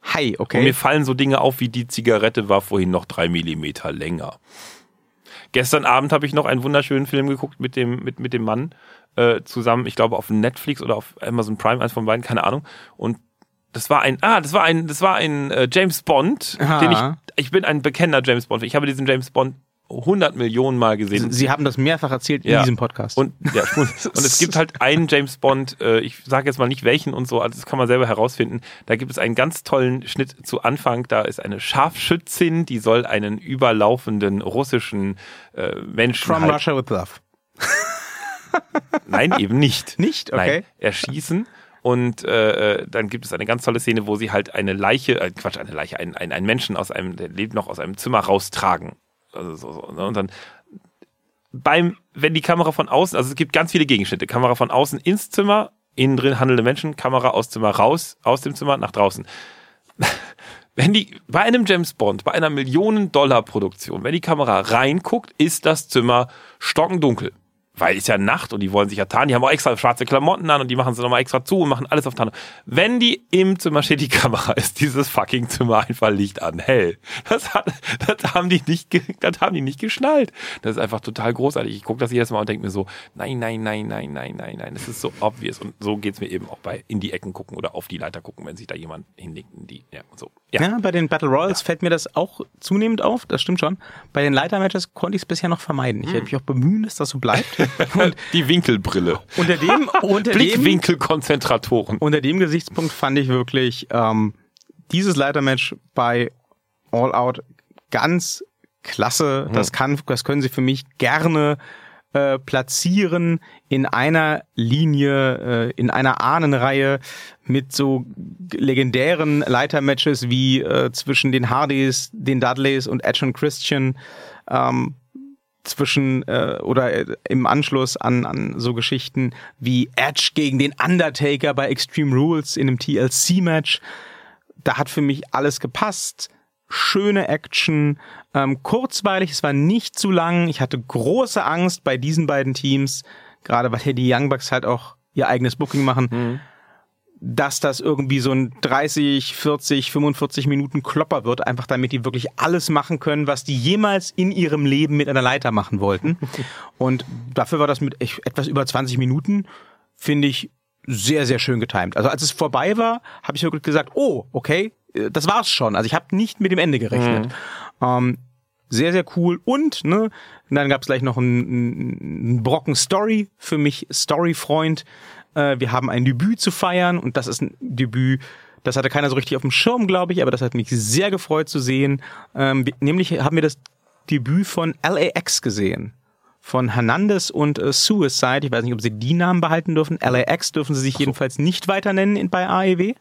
Hi, Und okay. mir fallen so Dinge auf, wie die Zigarette war vorhin noch drei Millimeter länger. Gestern Abend habe ich noch einen wunderschönen Film geguckt mit dem, mit, mit dem Mann äh, zusammen, ich glaube auf Netflix oder auf Amazon Prime, eins von beiden, keine Ahnung. Und das war ein, ah, das war ein, das war ein äh, James Bond, Aha. den ich, ich bin ein bekennender James Bond. Ich habe diesen James Bond 100 Millionen Mal gesehen. Sie haben das mehrfach erzählt in Ja. diesem Podcast. Und, ja, und, [laughs] und es gibt halt einen James Bond, äh, ich sage jetzt mal nicht welchen und so, also das kann man selber herausfinden. Da gibt es einen ganz tollen Schnitt zu Anfang. Da ist eine Scharfschützin, die soll einen überlaufenden russischen äh, Menschen From halt, Russia with Love. Nein, eben nicht. [laughs] Nicht? Okay. Nein, erschießen. Und äh, äh, dann gibt es eine ganz tolle Szene, wo sie halt eine Leiche, äh, Quatsch, eine Leiche, einen, einen, einen Menschen aus einem, der lebt noch aus einem Zimmer raustragen. Also so, so, ne? Und dann beim, wenn die Kamera von außen, also es gibt ganz viele Gegenschnitte, Kamera von außen ins Zimmer, innen drin handelnde Menschen, Kamera aus Zimmer raus, aus dem Zimmer nach draußen. [laughs] Wenn die, bei einem James Bond, bei einer Millionen-Dollar-Produktion, wenn die Kamera reinguckt, ist das Zimmer stockendunkel. Weil es ja Nacht und die wollen sich ja tarnen. Die haben auch extra schwarze Klamotten an und die machen sie nochmal extra zu und machen alles auf Tarnung. Wenn die im Zimmer steht, die Kamera, ist dieses fucking Zimmer einfach Licht an, hell. Das, hat, das haben die nicht, das haben die nicht geschnallt. Das ist einfach total großartig. Ich gucke das jedes Mal und denke mir so, nein, nein, nein, nein, nein, nein, nein. Das ist so obvious. Und so geht's mir eben auch bei in die Ecken gucken oder auf die Leiter gucken, wenn sich da jemand hinlegt in die, ja, und so. Ja. Ja, bei den Battle Royals fällt mir das auch zunehmend auf, das stimmt schon. Bei den Leitermatches konnte ich es bisher noch vermeiden. Ich Hm. werde mich auch bemühen, dass das so bleibt. Und [laughs] Die Winkelbrille. unter dem, unter [laughs] dem, Blickwinkelkonzentratoren. unter dem Gesichtspunkt fand ich wirklich ähm, dieses Leitermatch bei All Out ganz klasse. Hm. Das kann, das können sie für mich gerne äh, platzieren in einer Linie, äh, in einer Ahnenreihe mit so legendären Leitermatches wie äh, zwischen den Hardys, den Dudleys und Edge und Christian. Ähm, zwischen äh, oder äh, im Anschluss an, an so Geschichten wie Edge gegen den Undertaker bei Extreme Rules in einem TLC-Match. Da hat für mich alles gepasst. Schöne Action, ähm, kurzweilig, es war nicht zu lang. Ich hatte große Angst bei diesen beiden Teams, gerade weil hier die Young Bucks halt auch ihr eigenes Booking machen. Mhm dass das irgendwie so ein 30, 40, 45 Minuten Klopper wird, einfach damit die wirklich alles machen können, was die jemals in ihrem Leben mit einer Leiter machen wollten. [laughs] Und dafür war das mit etwas über 20 Minuten, finde ich, sehr, sehr schön getimt. Also als es vorbei war, habe ich wirklich gesagt, oh, okay, äh, das war's schon. Also ich habe nicht mit dem Ende gerechnet. Mhm. Ähm, sehr, sehr cool. Und, ne, dann gab es gleich noch einen, einen Brocken Story für mich, Story-Freund. Äh, wir haben ein Debüt zu feiern und das ist ein Debüt, das hatte keiner so richtig auf dem Schirm, glaube ich, aber das hat mich sehr gefreut zu sehen. Ähm, nämlich haben wir das Debüt von LAX gesehen. Von Hernandez und äh, Suicide. Ich weiß nicht, ob sie die Namen behalten dürfen. LAX dürfen sie sich jedenfalls nicht weiter nennen bei AEW.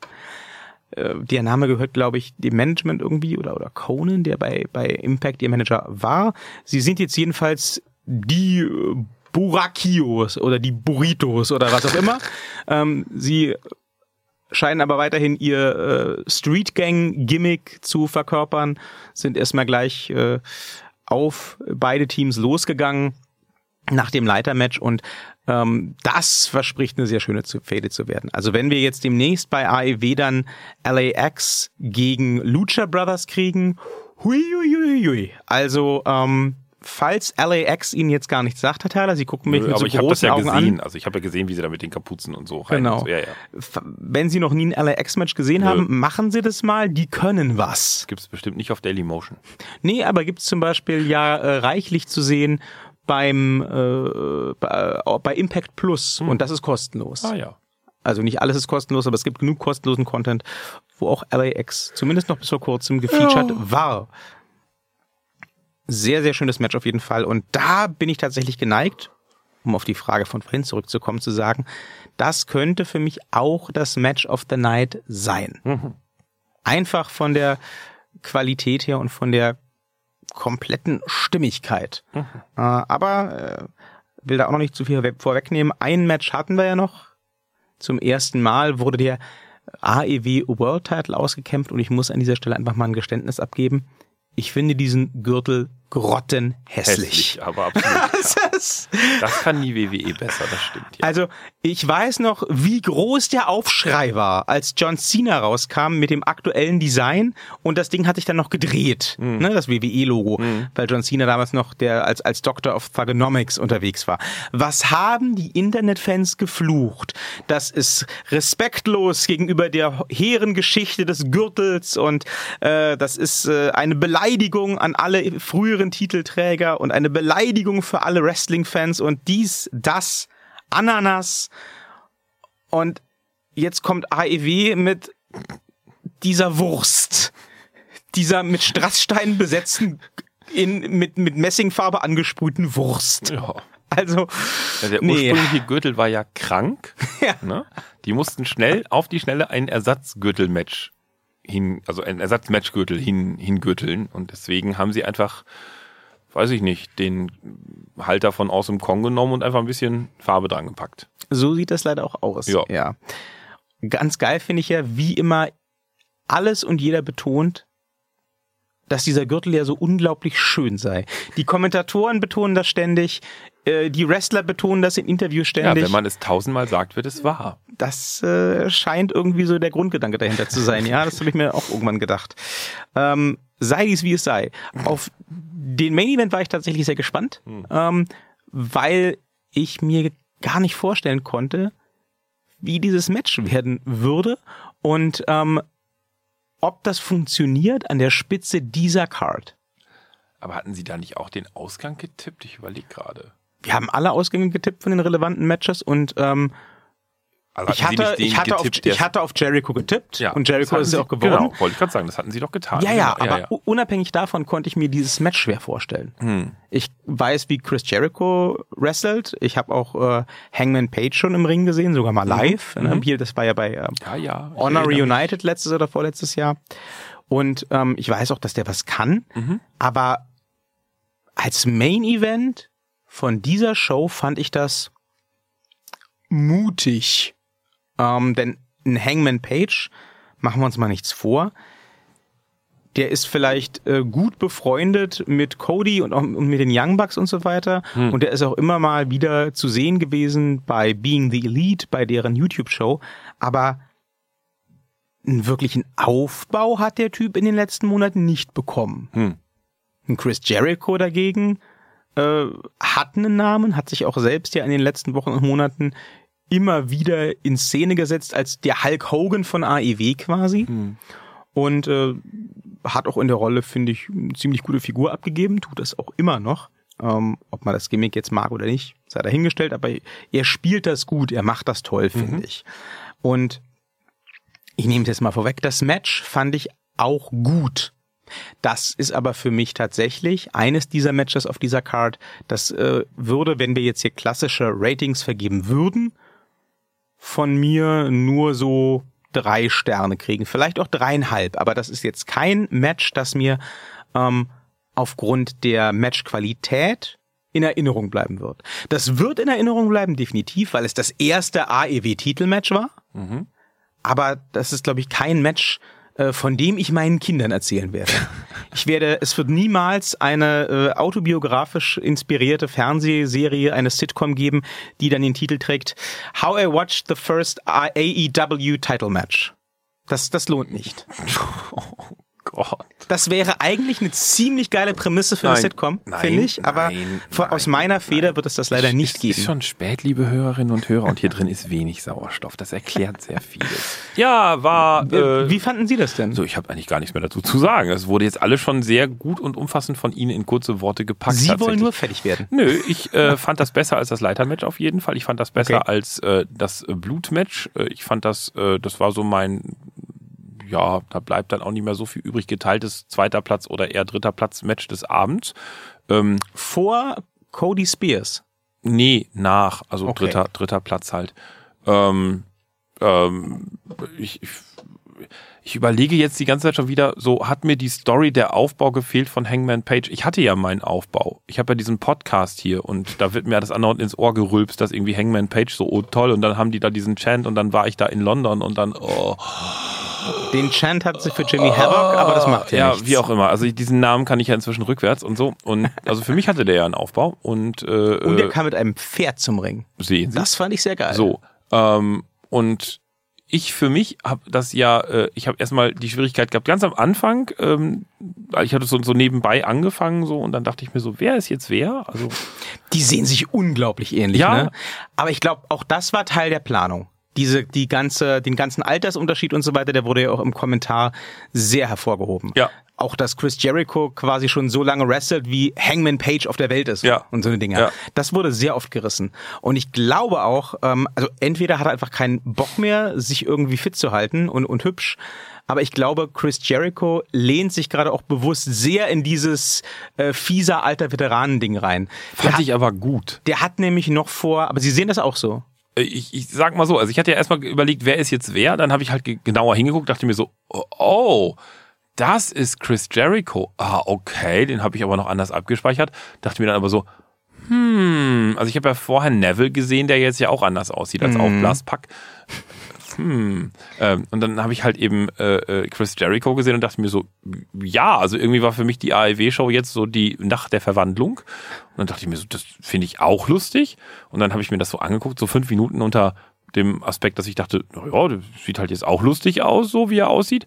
Äh, der Name gehört, glaube ich, dem Management irgendwie oder, oder Conan, der bei, bei Impact ihr Manager war. Sie sind jetzt jedenfalls die äh, Burakios oder die Burritos oder was auch immer. ähm, sie scheinen aber weiterhin ihr äh, Street Gang Gimmick zu verkörpern, sind erstmal gleich äh, auf beide Teams losgegangen nach dem Leitermatch und ähm, das verspricht eine sehr schöne Fehde zu werden. Also wenn wir jetzt demnächst bei AEW dann LAX gegen Lucha Brothers kriegen, hui, hui, hui, hui. also ähm, falls LAX Ihnen jetzt gar nichts sagt, Herr Thaler, Sie gucken mich Nö, mit so großen ja Augen gesehen. an. Also ich habe ja gesehen, wie Sie da mit den Kapuzen und so rein. Genau. So. Ja, ja. Wenn Sie noch nie ein LAX-Match gesehen Nö. haben, machen Sie das mal. Die können was. Gibt es bestimmt nicht auf Daily Motion. Nee, aber gibt es zum Beispiel ja äh, reichlich zu sehen beim äh, bei, äh, bei Impact Plus hm. und das ist kostenlos. Ah ja. Also nicht alles ist kostenlos, aber es gibt genug kostenlosen Content, wo auch LAX zumindest noch bis vor kurzem gefeatured ja. war sehr, sehr schönes Match auf jeden Fall. Und da bin ich tatsächlich geneigt, um auf die Frage von vorhin zurückzukommen, zu sagen, das könnte für mich auch das Match of the Night sein. Mhm. Einfach von der Qualität her und von der kompletten Stimmigkeit. Mhm. Äh, aber äh, will da auch noch nicht zu viel vorwegnehmen. Ein Match hatten wir ja noch. Zum ersten Mal wurde der AEW World Title ausgekämpft und ich muss an dieser Stelle einfach mal ein Geständnis abgeben. Ich finde diesen Gürtel grottenhässlich. Hässlich, aber absolut. [laughs] das, das kann nie WWE besser, das stimmt. Ja. Also ich weiß noch, wie groß der Aufschrei war, als John Cena rauskam mit dem aktuellen Design und das Ding hat sich dann noch gedreht, mhm. ne, das WWE-Logo, mhm. weil John Cena damals noch der als als Doctor of Thugonomics unterwegs war. Was haben die Internetfans geflucht? Das ist respektlos gegenüber der hehren Geschichte des Gürtels und äh, das ist äh, eine Beleidigung an alle früheren früheren Titelträger und eine Beleidigung für alle Wrestling-Fans und dies, das, Ananas. Und jetzt kommt AEW mit dieser Wurst, dieser mit Strasssteinen besetzten, in, mit, mit Messingfarbe angesprühten Wurst. Ja. Also, ja, der nee. ursprüngliche Gürtel war ja krank. [laughs] ja. Ne? Die mussten schnell auf die Schnelle ein Ersatzgürtelmatch hin, also ein Ersatzmatchgürtel hin, hingürteln und deswegen haben sie einfach, weiß ich nicht, den Halter von Awesome Kong genommen und einfach ein bisschen Farbe dran gepackt. So sieht das leider auch aus. Ja. ja. Ganz geil finde ich ja, wie immer alles und jeder betont, dass dieser Gürtel ja so unglaublich schön sei. Die Kommentatoren betonen das ständig, äh, die Wrestler betonen das in Interviews ständig. Ja, wenn man es tausendmal sagt, wird es wahr. Das äh, scheint irgendwie so der Grundgedanke dahinter zu sein. Ja, das habe ich mir auch irgendwann gedacht. Ähm, sei dies wie es sei. Auf den Main Event war ich tatsächlich sehr gespannt, hm. ähm, weil ich mir gar nicht vorstellen konnte, wie dieses Match werden würde und ähm, ob das funktioniert an der Spitze dieser Card. Aber hatten Sie da nicht auch den Ausgang getippt? Ich überlege gerade. Wir haben alle Ausgänge getippt von den relevanten Matches und ähm, Also Ich hatte, ich, hatte auf, getippt, der- ich hatte auf Jericho getippt Ja, und Jericho ist ja auch geworden. Genau, wollte ich gerade sagen, das hatten Sie doch getan. Ja, ja, Genau, aber u- unabhängig davon konnte ich mir dieses Match schwer vorstellen. Hm. Ich weiß, wie Chris Jericho wrestelt. Ich habe auch äh, Hangman Page schon im Ring gesehen, sogar mal live. Ne? Hier, das war ja bei äh, Mhm. Ja, ja. Honor. Reunited letztes oder vorletztes Jahr. Und ähm, ich weiß auch, dass der was kann. Mhm. Aber als Main Event von dieser Show fand ich das mutig. Ähm, denn ein Hangman Page, machen wir uns mal nichts vor, der ist vielleicht äh, gut befreundet mit Cody und, auch, und mit den Young Bucks und so weiter. Und der ist auch immer mal wieder zu sehen gewesen bei Being the Elite, bei deren YouTube-Show. Aber einen wirklichen Aufbau hat der Typ in den letzten Monaten nicht bekommen. Hm. Chris Jericho dagegen äh, hat einen Namen, hat sich auch selbst ja in den letzten Wochen und Monaten immer wieder in Szene gesetzt als der Hulk Hogan von AEW quasi. Und äh, hat auch in der Rolle, finde ich, eine ziemlich gute Figur abgegeben, tut das auch immer noch. Ähm, ob man das Gimmick jetzt mag oder nicht, sei dahingestellt, aber er spielt das gut, er macht das toll, finde ich. Und ich nehme es jetzt mal vorweg, das Match fand ich auch gut. Das ist aber für mich tatsächlich eines dieser Matches auf dieser Card. Das äh, würde, wenn wir jetzt hier klassische Ratings vergeben würden, von mir nur so drei Sterne kriegen. Vielleicht auch dreieinhalb. Aber das ist jetzt kein Match, das mir ähm, aufgrund der Matchqualität in Erinnerung bleiben wird. Das wird in Erinnerung bleiben, definitiv, weil es das erste AEW-Titelmatch war. Aber das ist, glaube ich, kein Match, von dem ich meinen Kindern erzählen werde. [laughs] Ich werde, es wird niemals eine äh, autobiografisch inspirierte Fernsehserie, eine Sitcom geben, die dann den Titel trägt How I Watched the First AEW Title Match. Das, das lohnt nicht. [laughs] Das wäre eigentlich eine ziemlich geile Prämisse für eine Nein, Sitcom, finde ich. Aber nein, aus meiner Feder wird es das leider nicht ist, geben. Ist schon spät, liebe Hörerinnen und Hörer, und hier drin ist wenig Sauerstoff. Das erklärt sehr vieles. Ja, war. Äh, Wie fanden Sie das denn? so, ich habe eigentlich gar nichts mehr dazu zu sagen. Es wurde jetzt alles schon sehr gut und umfassend von Ihnen in kurze Worte gepackt. Sie wollen nur fertig werden. Nö, ich äh, [laughs] fand das besser als das Leitermatch auf jeden Fall. Ich fand das besser Okay. als äh, das Blutmatch. Äh, ich fand das, äh, das war so mein, ja, da bleibt dann auch nicht mehr so viel übrig. Geteiltes zweiter Platz oder eher dritter Platz Match des Abends. Ähm, Vor Cody Spears. nee, nach, also Okay. dritter, dritter Platz halt. Ähm, ähm, ich, ich, ich überlege jetzt die ganze Zeit schon wieder, so hat mir die Story, der Aufbau gefehlt von Hangman Page. Ich hatte ja meinen Aufbau. Ich habe ja diesen Podcast hier und da wird mir das andere ins Ohr gerülpst, dass irgendwie Hangman Page so oh, toll und dann haben die da diesen Chant und dann war ich da in London und dann oh, Den Chant hat sie für Jimmy Havoc, aber das macht ja, ja, nichts. wie auch immer. Also diesen Namen kann ich ja inzwischen rückwärts und so und also für mich hatte der ja einen Aufbau und, äh, Und er äh, kam mit einem Pferd zum Ring. sehen Sie. Das fand ich sehr geil. So. Ähm, und ich für mich habe das ja, äh, ich habe erstmal die Schwierigkeit gehabt, ganz am Anfang, ähm, ich hatte so, so nebenbei angefangen so und dann dachte ich mir so, wer ist jetzt wer? Also Die sehen sich unglaublich ähnlich, Ja. ne? Aber ich glaube, auch das war Teil der Planung. Diese, die ganze, den ganzen Altersunterschied und so weiter, der wurde ja auch im Kommentar sehr hervorgehoben. Ja. Auch, dass Chris Jericho quasi schon so lange wrestelt, wie Hangman Page auf der Welt ist. Ja. Und so eine Dinge. Ja. Das wurde sehr oft gerissen. Und ich glaube auch, ähm, also entweder hat er einfach keinen Bock mehr, sich irgendwie fit zu halten und, und hübsch. Aber ich glaube, Chris Jericho lehnt sich gerade auch bewusst sehr in dieses äh, fieser alter Veteranending rein. Der fand hat, ich aber gut. der hat nämlich noch vor, aber Sie sehen das auch so. Äh, Ich, ich sag mal so, also ich hatte ja erstmal überlegt, wer ist jetzt wer, dann habe ich halt ge- genauer hingeguckt, dachte mir so, oh, das ist Chris Jericho. Ah, okay, den habe ich aber noch anders abgespeichert. Dachte mir dann aber so, hm, also ich habe ja vorher Neville gesehen, der jetzt ja auch anders aussieht als Aufblaspack. Hm. Ähm, und dann habe ich halt eben äh, äh, Chris Jericho gesehen und dachte mir so, ja, also irgendwie war für mich die AEW-Show jetzt so die Nacht der Verwandlung. Und dann dachte ich mir so, das finde ich auch lustig. Und dann habe ich mir das so angeguckt, so fünf Minuten unter dem Aspekt, dass ich dachte, na ja, das sieht halt jetzt auch lustig aus, so wie er aussieht.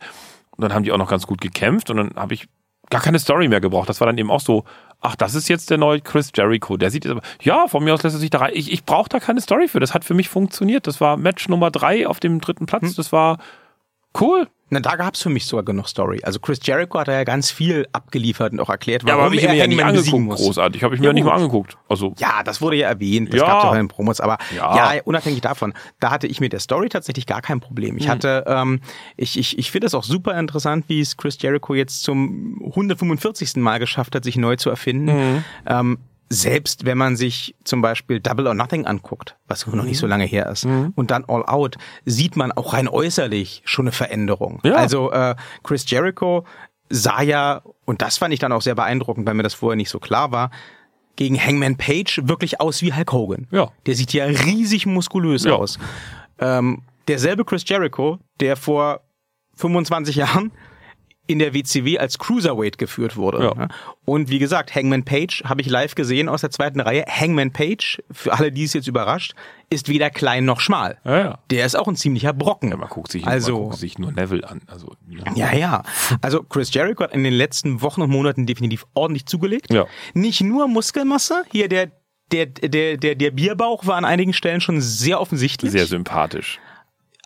Und dann haben die auch noch ganz gut gekämpft und dann habe ich gar keine Story mehr gebraucht. Das war dann eben auch so, ach, das ist jetzt der neue Chris Jericho. Der sieht jetzt aber, ja, von mir aus lässt er sich da rein. Ich, ich brauche da keine Story für. Das hat für mich funktioniert. Das war Match Nummer drei auf dem dritten Platz. Das war Cool. Na, da gab's für mich sogar genug Story. Also Chris Jericho hat da ja ganz viel abgeliefert und auch erklärt, Ja, aber warum ich er mir ja nicht angeguckt, muss. großartig. Habe ich mir Ja, ja nicht mal angeguckt. Also, Ja, das wurde ja erwähnt, das Ja. gab es auch in den Promos, aber Ja. ja. unabhängig davon, da hatte ich mit der Story tatsächlich gar kein Problem. Ich hatte, ähm, ich, ich, ich finde es auch super interessant, wie es Chris Jericho jetzt zum 145. Mal geschafft hat, sich neu zu erfinden. Hm. Ähm, selbst wenn man sich zum Beispiel Double or Nothing anguckt, was noch nicht so lange her ist, und dann All Out, sieht man auch rein äußerlich schon eine Veränderung. Ja. Also äh, Chris Jericho sah ja, und das fand ich dann auch sehr beeindruckend, weil mir das vorher nicht so klar war, gegen Hangman Page wirklich aus wie Hulk Hogan. Ja. Der sieht ja riesig muskulös Ja. aus. Ähm, derselbe Chris Jericho, der vor 25 Jahren in der WCW als Cruiserweight geführt wurde. Ja. Und wie gesagt, Hangman Page habe ich live gesehen aus der zweiten Reihe. Hangman Page, für alle, die es jetzt überrascht, ist weder klein noch schmal. ja, ja. Der ist auch ein ziemlicher Brocken. Ja, man guckt sich, also, guckt sich nur Neville an. Also, ja. ja, ja. Also Chris Jericho hat in den letzten Wochen und Monaten definitiv ordentlich zugelegt. Ja. Nicht nur Muskelmasse, hier der der, der, der, der Bierbauch war an einigen Stellen schon sehr offensichtlich, Sehr sympathisch.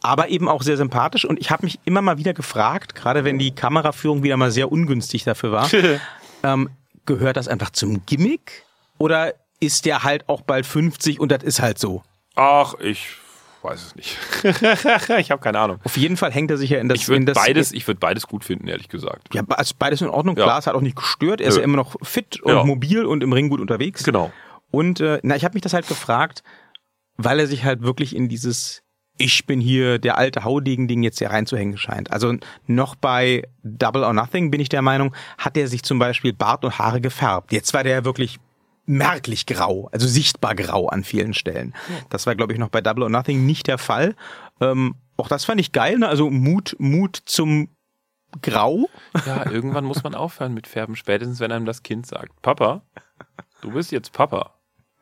Aber eben auch sehr sympathisch. Und ich habe mich immer mal wieder gefragt, gerade wenn die Kameraführung wieder mal sehr ungünstig dafür war, [laughs] ähm, gehört das einfach zum Gimmick oder ist der halt auch bald 50 und das ist halt so? Ach, ich weiß es nicht. [laughs] ich habe keine Ahnung. Auf jeden Fall hängt er sich ja in das... Ich würde beides, ich würde beides gut finden, ehrlich gesagt. Ja, also beides in Ordnung. Ja. Klar, es hat auch nicht gestört. Er ist Nö. ja immer noch fit und Ja. mobil und im Ring gut unterwegs. Genau. Und äh, na, ich habe mich das halt gefragt, weil er sich halt wirklich in dieses Ich bin hier der alte Haudegen-Ding jetzt hier reinzuhängen scheint. Also noch bei Double or Nothing bin ich der Meinung, hat er sich zum Beispiel Bart und Haare gefärbt. Jetzt war der ja wirklich merklich grau, also sichtbar grau an vielen Stellen. Das war, glaube ich, noch bei Double or Nothing nicht der Fall. Ähm, auch das fand ich geil, ne? also Mut, Mut zum Grau. Ja, irgendwann muss man aufhören mit Färben, spätestens wenn einem das Kind sagt, Papa, du bist jetzt Papa.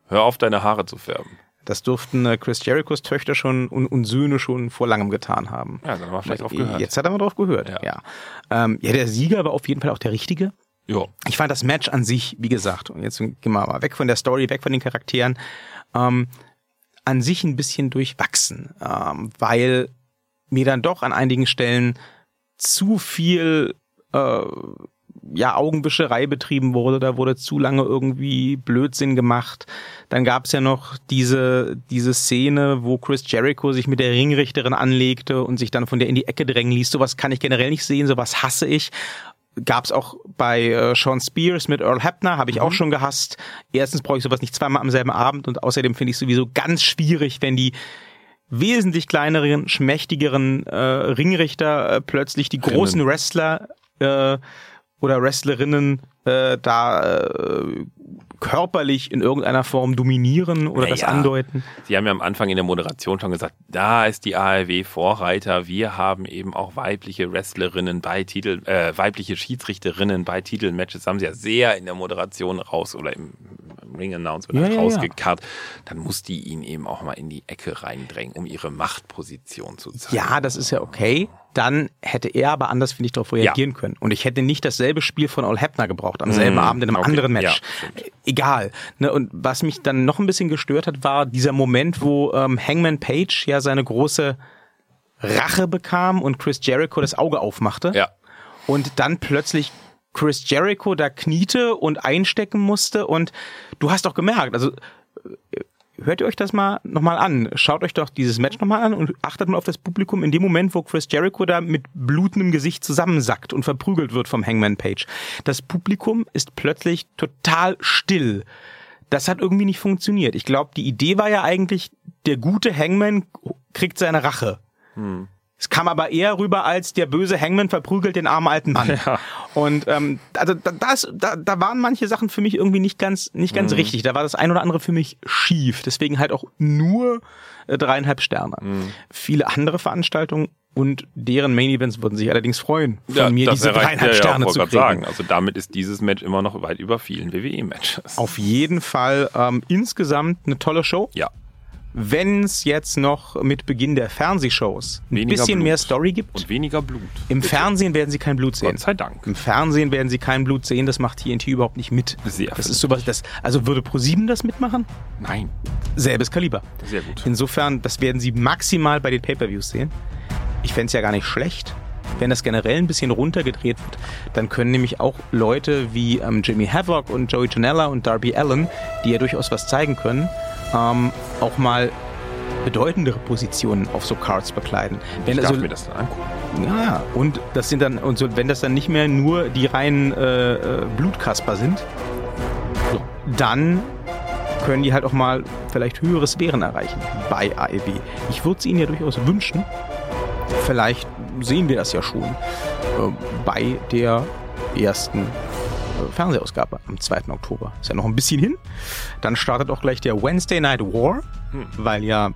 Hör auf, deine Haare zu färben. Das durften äh, Chris Jerichos Töchter schon und, und Söhne schon vor langem getan haben. Ja, dann haben wir vielleicht drauf gehört. Jetzt hat er mal drauf gehört, ja. Ja. Ähm, ja, der Sieger war auf jeden Fall auch der richtige. Ja. Ich fand das Match an sich, wie gesagt, und jetzt gehen wir mal weg von der Story, weg von den Charakteren, ähm, an sich ein bisschen durchwachsen, ähm, weil mir dann doch an einigen Stellen zu viel äh, ja, Augenwischerei betrieben wurde, da wurde zu lange irgendwie Blödsinn gemacht. Dann gab's ja noch diese, diese Szene, wo Chris Jericho sich mit der Ringrichterin anlegte und sich dann von der in die Ecke drängen ließ. Sowas kann ich generell nicht sehen, sowas hasse ich. Gab's auch bei äh, Sean Spears mit Earl Hebner, habe ich auch schon gehasst. Erstens brauche ich sowas nicht zweimal am selben Abend und außerdem finde ich sowieso ganz schwierig, wenn die wesentlich kleineren, schmächtigeren äh, Ringrichter äh, plötzlich die großen Wrestler äh, oder Wrestlerinnen äh, da äh, körperlich in irgendeiner Form dominieren oder das Naja. andeuten. Sie haben ja am Anfang in der Moderation schon gesagt, da ist die ARW Vorreiter. Wir haben eben auch weibliche Wrestlerinnen bei Titel, äh, weibliche Schiedsrichterinnen bei Titelmatches. Das haben sie ja sehr in der Moderation raus oder im, im Ring Announcement Ja, ja, ja. rausgekarrt. Dann muss die ihn eben auch mal in die Ecke reindrängen, um ihre Machtposition zu zeigen. Ja, das ist ja okay. Dann hätte er aber anders, finde ich, darauf reagieren können. Und ich hätte nicht dasselbe Spiel von All Hebner gebraucht, am selben Abend in einem okay. anderen Match. Ja, stimmt. Egal. Ne, und was mich dann noch ein bisschen gestört hat, war dieser Moment, wo ähm, Hangman Page ja seine große Rache bekam und Chris Jericho das Auge aufmachte. Ja. Und dann plötzlich Chris Jericho da kniete und einstecken musste. Und du hast doch gemerkt, also äh, hört ihr euch das mal nochmal an. Schaut euch doch dieses Match nochmal an und achtet mal auf das Publikum in dem Moment, wo Chris Jericho da mit blutendem Gesicht zusammensackt und verprügelt wird vom Hangman Page. Das Publikum ist plötzlich total still. Das hat irgendwie nicht funktioniert. Ich glaube, die Idee war ja eigentlich, der gute Hangman kriegt seine Rache. Es kam aber eher rüber als der böse Hangman verprügelt den armen alten Mann. Und ähm, also da, das, da, da waren manche Sachen für mich irgendwie nicht ganz nicht ganz richtig. Da war das ein oder andere für mich schief. Deswegen halt auch nur äh, dreieinhalb Sterne. Viele andere Veranstaltungen und deren Main Events würden sich allerdings freuen, von mir diese dreieinhalb Sterne wollte zu kriegen. sagen. Also damit ist dieses Match immer noch weit über vielen WWE-Matches. Auf jeden Fall ähm, insgesamt eine tolle Show. Ja. Wenn es jetzt noch mit Beginn der Fernsehshows ein Weniger bisschen Blut. mehr Story gibt, Und weniger Blut. im Fernsehen werden sie kein Blut sehen. Gott sei Dank. Im Fernsehen werden sie kein Blut sehen, das macht TNT überhaupt nicht mit. Sehr das ist sowas, das, also würde ProSieben das mitmachen? Nein. Selbes Kaliber. Sehr gut. Insofern, das werden sie maximal bei den Pay-Per-Views sehen. ich fände es ja gar nicht schlecht, wenn das generell ein bisschen runtergedreht wird, dann können nämlich auch Leute wie ähm, Jimmy Havoc und Joey Janella und Darby Allen, die ja durchaus was zeigen können, ähm, auch mal bedeutendere Positionen auf so Cards bekleiden. Wenn, ich darf also, mir das dann angucken. Ja, und das sind dann, und so, wenn das dann nicht mehr nur die reinen äh, äh, Blutkasper sind, dann können die halt auch mal vielleicht höhere Sphären erreichen bei AEW. Ich würde es ihnen ja durchaus wünschen. Vielleicht sehen wir das ja schon äh, bei der ersten Fernsehausgabe am 2. Oktober. Ist ja noch ein bisschen hin. Dann startet auch gleich der Wednesday Night War, hm. weil ja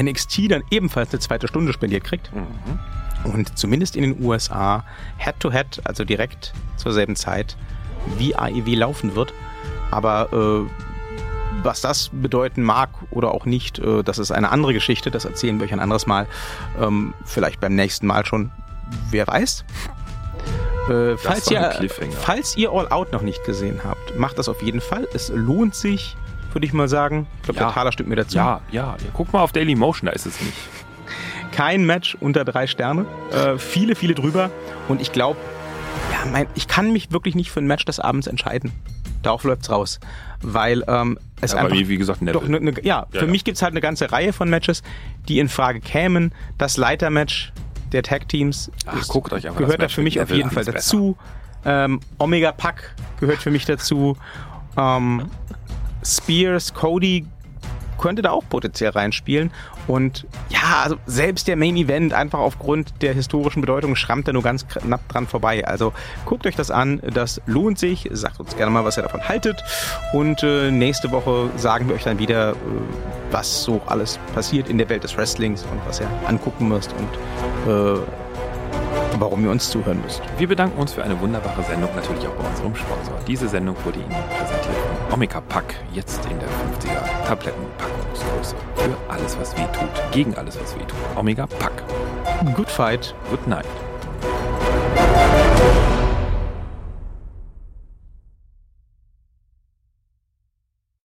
NXT dann ebenfalls eine zweite Stunde spendiert kriegt. Mhm. Und zumindest in den USA Head-to-Head, -head, also direkt zur selben Zeit, wie AEW laufen wird. Aber äh, was das bedeuten mag oder auch nicht, äh, das ist eine andere Geschichte. Das erzählen wir euch ein anderes Mal. Ähm, vielleicht beim nächsten Mal schon. Wer weiß. Äh, falls, ihr, falls ihr All Out noch nicht gesehen habt, macht das auf jeden Fall. Es lohnt sich, würde ich mal sagen. Ich glaube, ja. der Taler stimmt mir dazu. Ja, ja, ja. Guck mal auf Daily Motion, da ist es nicht. Kein Match unter drei Sterne. Äh, viele, viele drüber. Und ich glaube, ja, mein, ich kann mich wirklich nicht für ein Match des Abends entscheiden. Darauf läuft's raus. Weil ähm, es ja, einfach. Wie, wie gesagt, Doch, ne, ne, ja, ja, für mich gibt's halt eine ganze Reihe von Matches, die in Frage kämen. Das Leitermatch der Tag Teams Ach, guckt euch gehört da für mich auf jeden Fall dazu. Ähm, Omega Pack gehört für mich dazu. Ähm, Spears, Cody könnte da auch potenziell reinspielen. Und ja, also selbst der Main Event einfach aufgrund der historischen Bedeutung schrammt da nur ganz knapp dran vorbei. Also guckt euch das an, das lohnt sich. Sagt uns gerne mal, was ihr davon haltet. Und äh, nächste Woche sagen wir euch dann wieder, äh, was so alles passiert in der Welt des Wrestlings und was ihr angucken müsst und äh, warum ihr uns zuhören müsst. Wir bedanken uns für eine wunderbare Sendung, natürlich auch bei unserem Sponsor. Diese Sendung wurde Ihnen präsentiert von Omega Pack, jetzt in der 50er Tablettenpackungsgröße. Für alles, was weh tut, gegen alles, was weh tut. Omega Pack. Good fight. Good night.